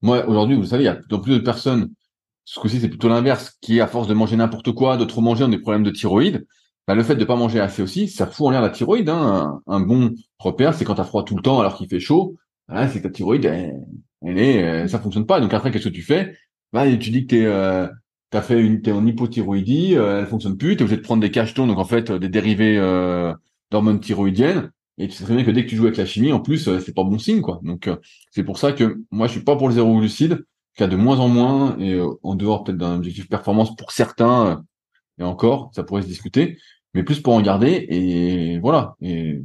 B: Moi, aujourd'hui, vous savez, il y a de plus de personnes, ce coup-ci, c'est plutôt l'inverse, qui, à force de manger n'importe quoi, de trop manger, ont des problèmes de thyroïde. Bah, le fait de pas manger assez aussi, ça fout en l'air la thyroïde. Hein. Un, bon repère, c'est quand tu as froid tout le temps alors qu'il fait chaud, bah, c'est que ta thyroïde, elle, est, euh, ça fonctionne pas. Donc après, qu'est-ce que tu fais? Bah, Tu dis que tu es, euh, as fait une, t'es en hypothyroïdie, euh, elle fonctionne plus, tu es obligé de prendre des cachetons, donc en fait des dérivés euh, d'hormones thyroïdiennes. Et tu sais très bien que dès que tu joues avec la chimie, en plus, c'est pas bon signe, quoi. Donc c'est pour ça que moi, je suis pas pour le zéro glucide, qu'il y a de moins en moins, et en dehors peut-être d'un objectif performance pour certains, et encore, ça pourrait se discuter, mais plus pour en garder, et voilà. Et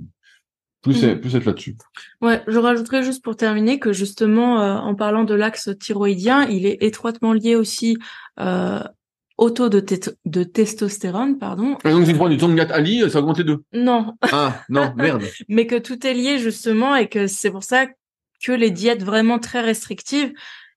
B: plus, mm. plus être là-dessus.
A: Ouais, je rajouterais juste pour terminer que justement, euh, en parlant de l'axe thyroïdien, il est étroitement lié aussi euh, au taux de, de testostérone, pardon.
B: Et donc, si tu prends du Tongat Ali, ça augmente les deux?
A: Non.
B: Ah, non, merde.
A: Mais que tout est lié justement et que c'est pour ça que les diètes vraiment très restrictives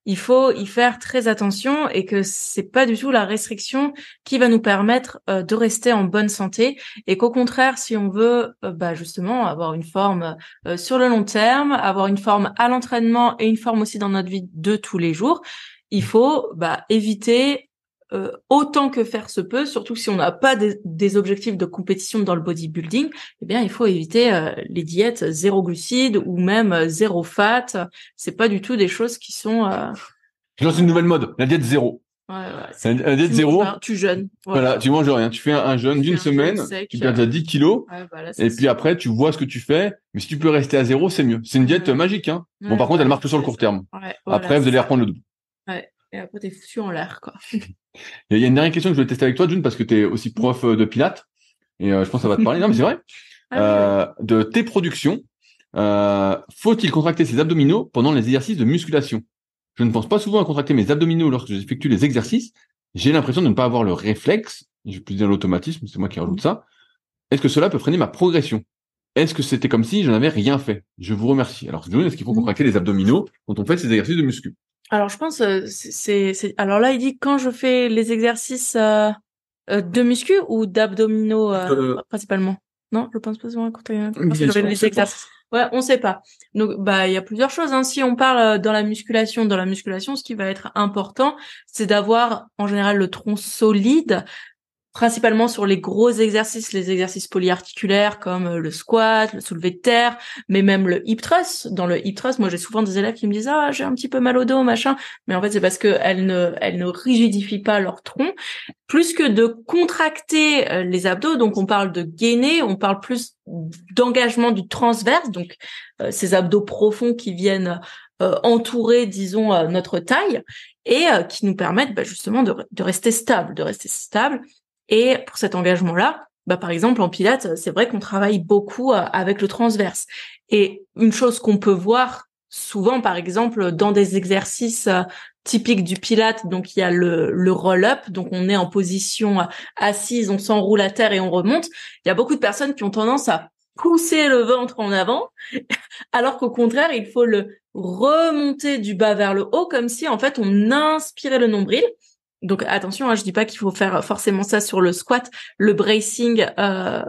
A: il faut y faire très attention et que c'est pas du tout la restriction qui va nous permettre euh, de rester en bonne santé et qu'au contraire si on veut euh, bah justement avoir une forme euh, sur le long terme avoir une forme à l'entraînement et une forme aussi dans notre vie de tous les jours il faut bah, éviter euh, autant que faire se peut, surtout si on n'a pas des, objectifs de compétition dans le bodybuilding, eh bien il faut éviter euh, les diètes zéro glucides ou même euh, zéro fat. C'est pas du tout des choses qui sont.
B: Je lance une nouvelle mode, la diète zéro.
A: Ouais, ouais,
B: la diète zéro.
A: tu jeûnes.
B: Voilà. tu manges rien. Tu fais un, jeûne d'une semaine, tu perds déjà 10 kilos, bah et puis après tu vois ce que tu fais. Mais si tu peux rester à zéro, c'est mieux. C'est une diète magique. Hein. bon, par contre, elle marche que sur le court terme. après, vous allez reprendre le double.
A: Ouais. Et après, t'es foutu en l'air, quoi.
B: Il y a une dernière question que je voulais tester avec toi, June, parce que tu es aussi prof euh, de Pilates. Et euh, je pense que ça va te parler. non, mais c'est vrai. Ah euh, de tes productions, euh, faut-il contracter ses abdominaux pendant les exercices de musculation? Je ne pense pas souvent à contracter mes abdominaux lorsque j'effectue les exercices. J'ai l'impression de ne pas avoir le réflexe. Je vais plus dire l'automatisme, c'est moi qui rajoute ça. Est-ce que cela peut freiner ma progression? Est-ce que c'était comme si je n'avais rien fait? Je vous remercie. Alors, June, est-ce qu'il faut mmh. contracter les abdominaux quand on fait ces exercices de muscu?
A: Alors je pense euh, c'est c'est alors là il dit quand je fais les exercices euh, euh de muscu ou d'abdominaux euh, principalement? Non, je pense pas souvent quand les exercices. Ouais, on sait pas. Donc bah il y a plusieurs choses hein. si on parle dans la musculation, dans la musculation ce qui va être important, c'est d'avoir en général le tronc solide principalement sur les gros exercices, les exercices polyarticulaires comme euh, le squat, le soulevé de terre, mais même le hip thrust. Dans le hip thrust, moi j'ai souvent des élèves qui me disent ah j'ai un petit peu mal au dos machin, mais en fait c'est parce que elles ne elles ne rigidifient pas leur tronc. Plus que de contracter euh, les abdos, donc on parle de gainer, on parle plus d'engagement du transverse, donc euh, ces abdos profonds qui viennent entourer, disons, notre taille et qui nous permettent bah, justement de, de rester stable, de rester stable et pour cet engagement-là, bah, par exemple, en pilates, c'est vrai qu'on travaille beaucoup euh, avec le transverse. Et une chose qu'on peut voir souvent, par exemple, dans des exercices euh, typiques du pilate, donc il y a le, roll-up, donc on est en position euh, assise, on s'enroule à terre et on remonte. Il y a beaucoup de personnes qui ont tendance à pousser le ventre en avant, alors qu'au contraire, il faut le remonter du bas vers le haut, comme si en fait on inspirait le nombril donc attention, hein, je dis pas qu'il faut faire forcément ça sur le squat. Le bracing euh,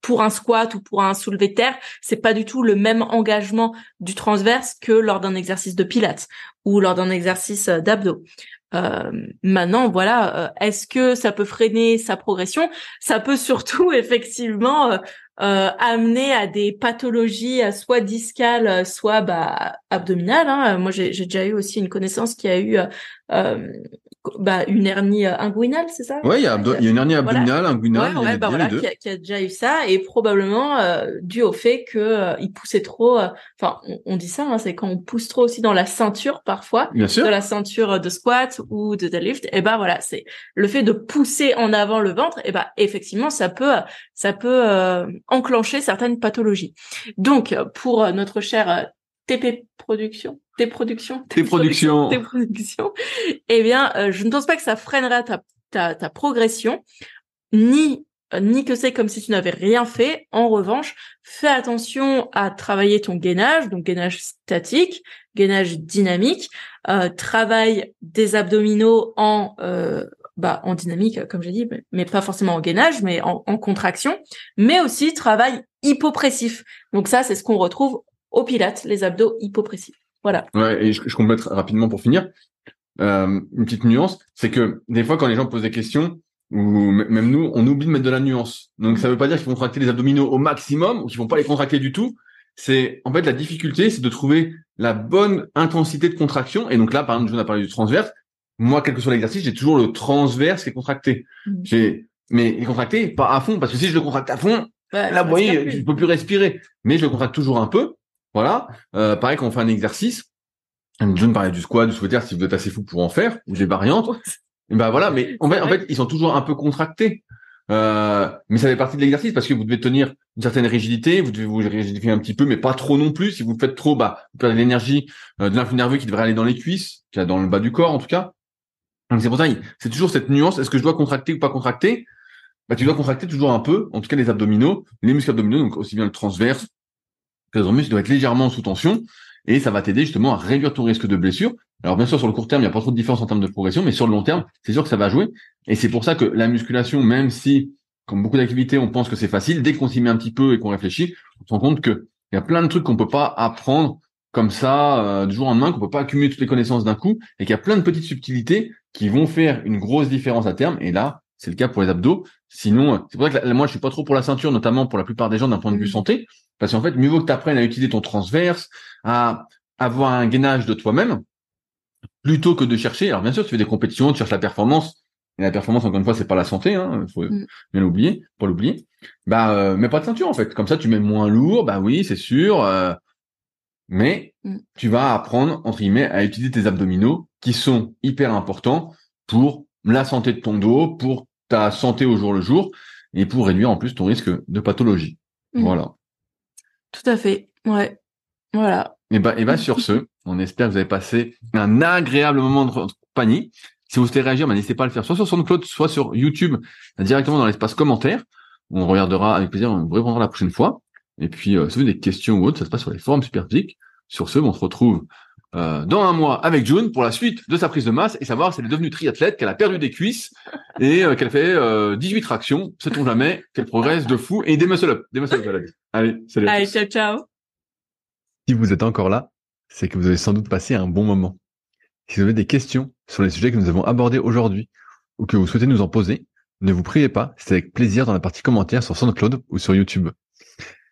A: pour un squat ou pour un soulevé de terre, c'est pas du tout le même engagement du transverse que lors d'un exercice de pilates ou lors d'un exercice euh, d'abdos. Euh, maintenant, voilà, euh, est-ce que ça peut freiner sa progression? Ça peut surtout effectivement euh, amener à des pathologies soit discales, soit bah, abdominales. Hein. Moi, j'ai déjà eu aussi une connaissance qui a eu bah, une hernie euh, inguinale, c'est ça?
B: Oui, il y, a, une hernie abdominale, inguinale,
A: ouais, bah voilà, qui a, qui, a, déjà eu ça, et probablement euh, dû au fait que euh, il poussait trop. Enfin, on, dit ça, hein, c'est quand on pousse trop aussi dans la ceinture parfois,
B: Bien sûr.
A: de la ceinture de squat ou de deadlift. Et ben voilà, c'est le fait de pousser en avant le ventre. Et ben effectivement, ça peut ça peut enclencher certaines pathologies. Donc pour notre cher TP Production, tes productions,
B: tes, productions,
A: tes productions, eh bien, euh, je ne pense pas que ça freinera ta, ta, ta progression, ni ni que c'est comme si tu n'avais rien fait. En revanche, fais attention à travailler ton gainage, donc gainage statique, gainage dynamique. Euh, travaille des abdominaux en euh, bah, en dynamique, comme j'ai dit, mais, pas forcément en gainage, mais en, en contraction, mais aussi travail hypopressif. Donc ça, c'est ce qu'on retrouve au pilates, les abdos hypopressifs. Voilà.
B: Ouais, et je, je complète rapidement pour finir. Euh, une petite nuance, c'est que des fois, quand les gens posent des questions, ou même nous, on oublie de mettre de la nuance. Donc ça veut pas dire qu'ils vont contracter les abdominaux au maximum ou qu'ils vont pas les contracter du tout. C'est en fait la difficulté, c'est de trouver la bonne intensité de contraction. Et donc là, par exemple, je vous ai parlé du transverse moi, quel que soit l'exercice, j'ai toujours le transverse qui est contracté. Mm. J'ai, mais il est contracté pas à fond, parce que si je le contracte à fond, là, vous voyez, je peux plus respirer. Mais je le contracte toujours un peu. Voilà. Euh, pareil, quand on fait un exercice, je ne parlais du squat, du souhaiter, si vous êtes assez fou pour en faire, ou des variantes. Et ben voilà, mais en fait, en fait, ils sont toujours un peu contractés. Euh, mais ça fait partie de l'exercice parce que vous devez tenir une certaine rigidité, vous devez vous rigidifier un petit peu, mais pas trop non plus. Si vous faites trop, bah, vous perdez l'énergie euh, de l'influx nerveux qui devrait aller dans les cuisses, qui est dans le bas du corps en tout cas. Donc c'est pour ça, c'est toujours cette nuance. Est-ce que je dois contracter ou pas contracter? Bah tu dois contracter toujours un peu, en tout cas les abdominaux, les muscles abdominaux, donc aussi bien le transverse que le muscle doit être légèrement sous tension, et ça va t'aider justement à réduire ton risque de blessure. Alors bien sûr sur le court terme, il n'y a pas trop de différence en termes de progression, mais sur le long terme, c'est sûr que ça va jouer. Et c'est pour ça que la musculation, même si comme beaucoup d'activités, on pense que c'est facile, dès qu'on s'y met un petit peu et qu'on réfléchit, on se rend compte que il y a plein de trucs qu'on peut pas apprendre comme ça euh, du jour au lendemain, qu'on peut pas accumuler toutes les connaissances d'un coup, et qu'il y a plein de petites subtilités qui vont faire une grosse différence à terme. Et là, c'est le cas pour les abdos. Sinon, c'est pour ça que moi, je suis pas trop pour la ceinture, notamment pour la plupart des gens d'un point de vue mmh. santé, parce qu'en fait, mieux vaut que tu apprennes à utiliser ton transverse, à avoir un gainage de toi-même, plutôt que de chercher. Alors bien sûr, tu fais des compétitions, tu cherches la performance. Et la performance, encore une fois, c'est pas la santé, hein, faut mmh. bien l'oublier, pas l'oublier. Bah, euh, mais pas de ceinture en fait. Comme ça, tu mets moins lourd. Bah oui, c'est sûr. Euh, mais mmh. tu vas apprendre entre guillemets à utiliser tes abdominaux qui sont hyper importants pour la santé de ton dos, pour ta santé au jour le jour et pour réduire en plus ton risque de pathologie. Mmh. Voilà.
A: Tout à fait. Ouais. Voilà.
B: Et bah, et bah sur ce, on espère que vous avez passé un agréable moment de compagnie. Si vous souhaitez réagir, bah, n'hésitez pas à le faire soit sur SoundCloud, soit sur YouTube, directement dans l'espace commentaire. On regardera avec plaisir, on vous répondra la prochaine fois. Et puis, euh, si vous avez des questions ou autres, ça se passe sur les forums Superphysique. Sur ce, on se retrouve euh, dans un mois avec June pour la suite de sa prise de masse et savoir si elle est devenue triathlète, qu'elle a perdu des cuisses et euh, qu'elle fait euh, 18 tractions, sait-on jamais, qu'elle progresse de fou et des muscle-up. Des muscle-up, Allez, salut.
A: Allez, ciao, ciao.
B: Si vous êtes encore là, c'est que vous avez sans doute passé un bon moment. Si vous avez des questions sur les sujets que nous avons abordés aujourd'hui ou que vous souhaitez nous en poser, ne vous priez pas, c'est avec plaisir dans la partie commentaires sur SoundCloud ou sur YouTube.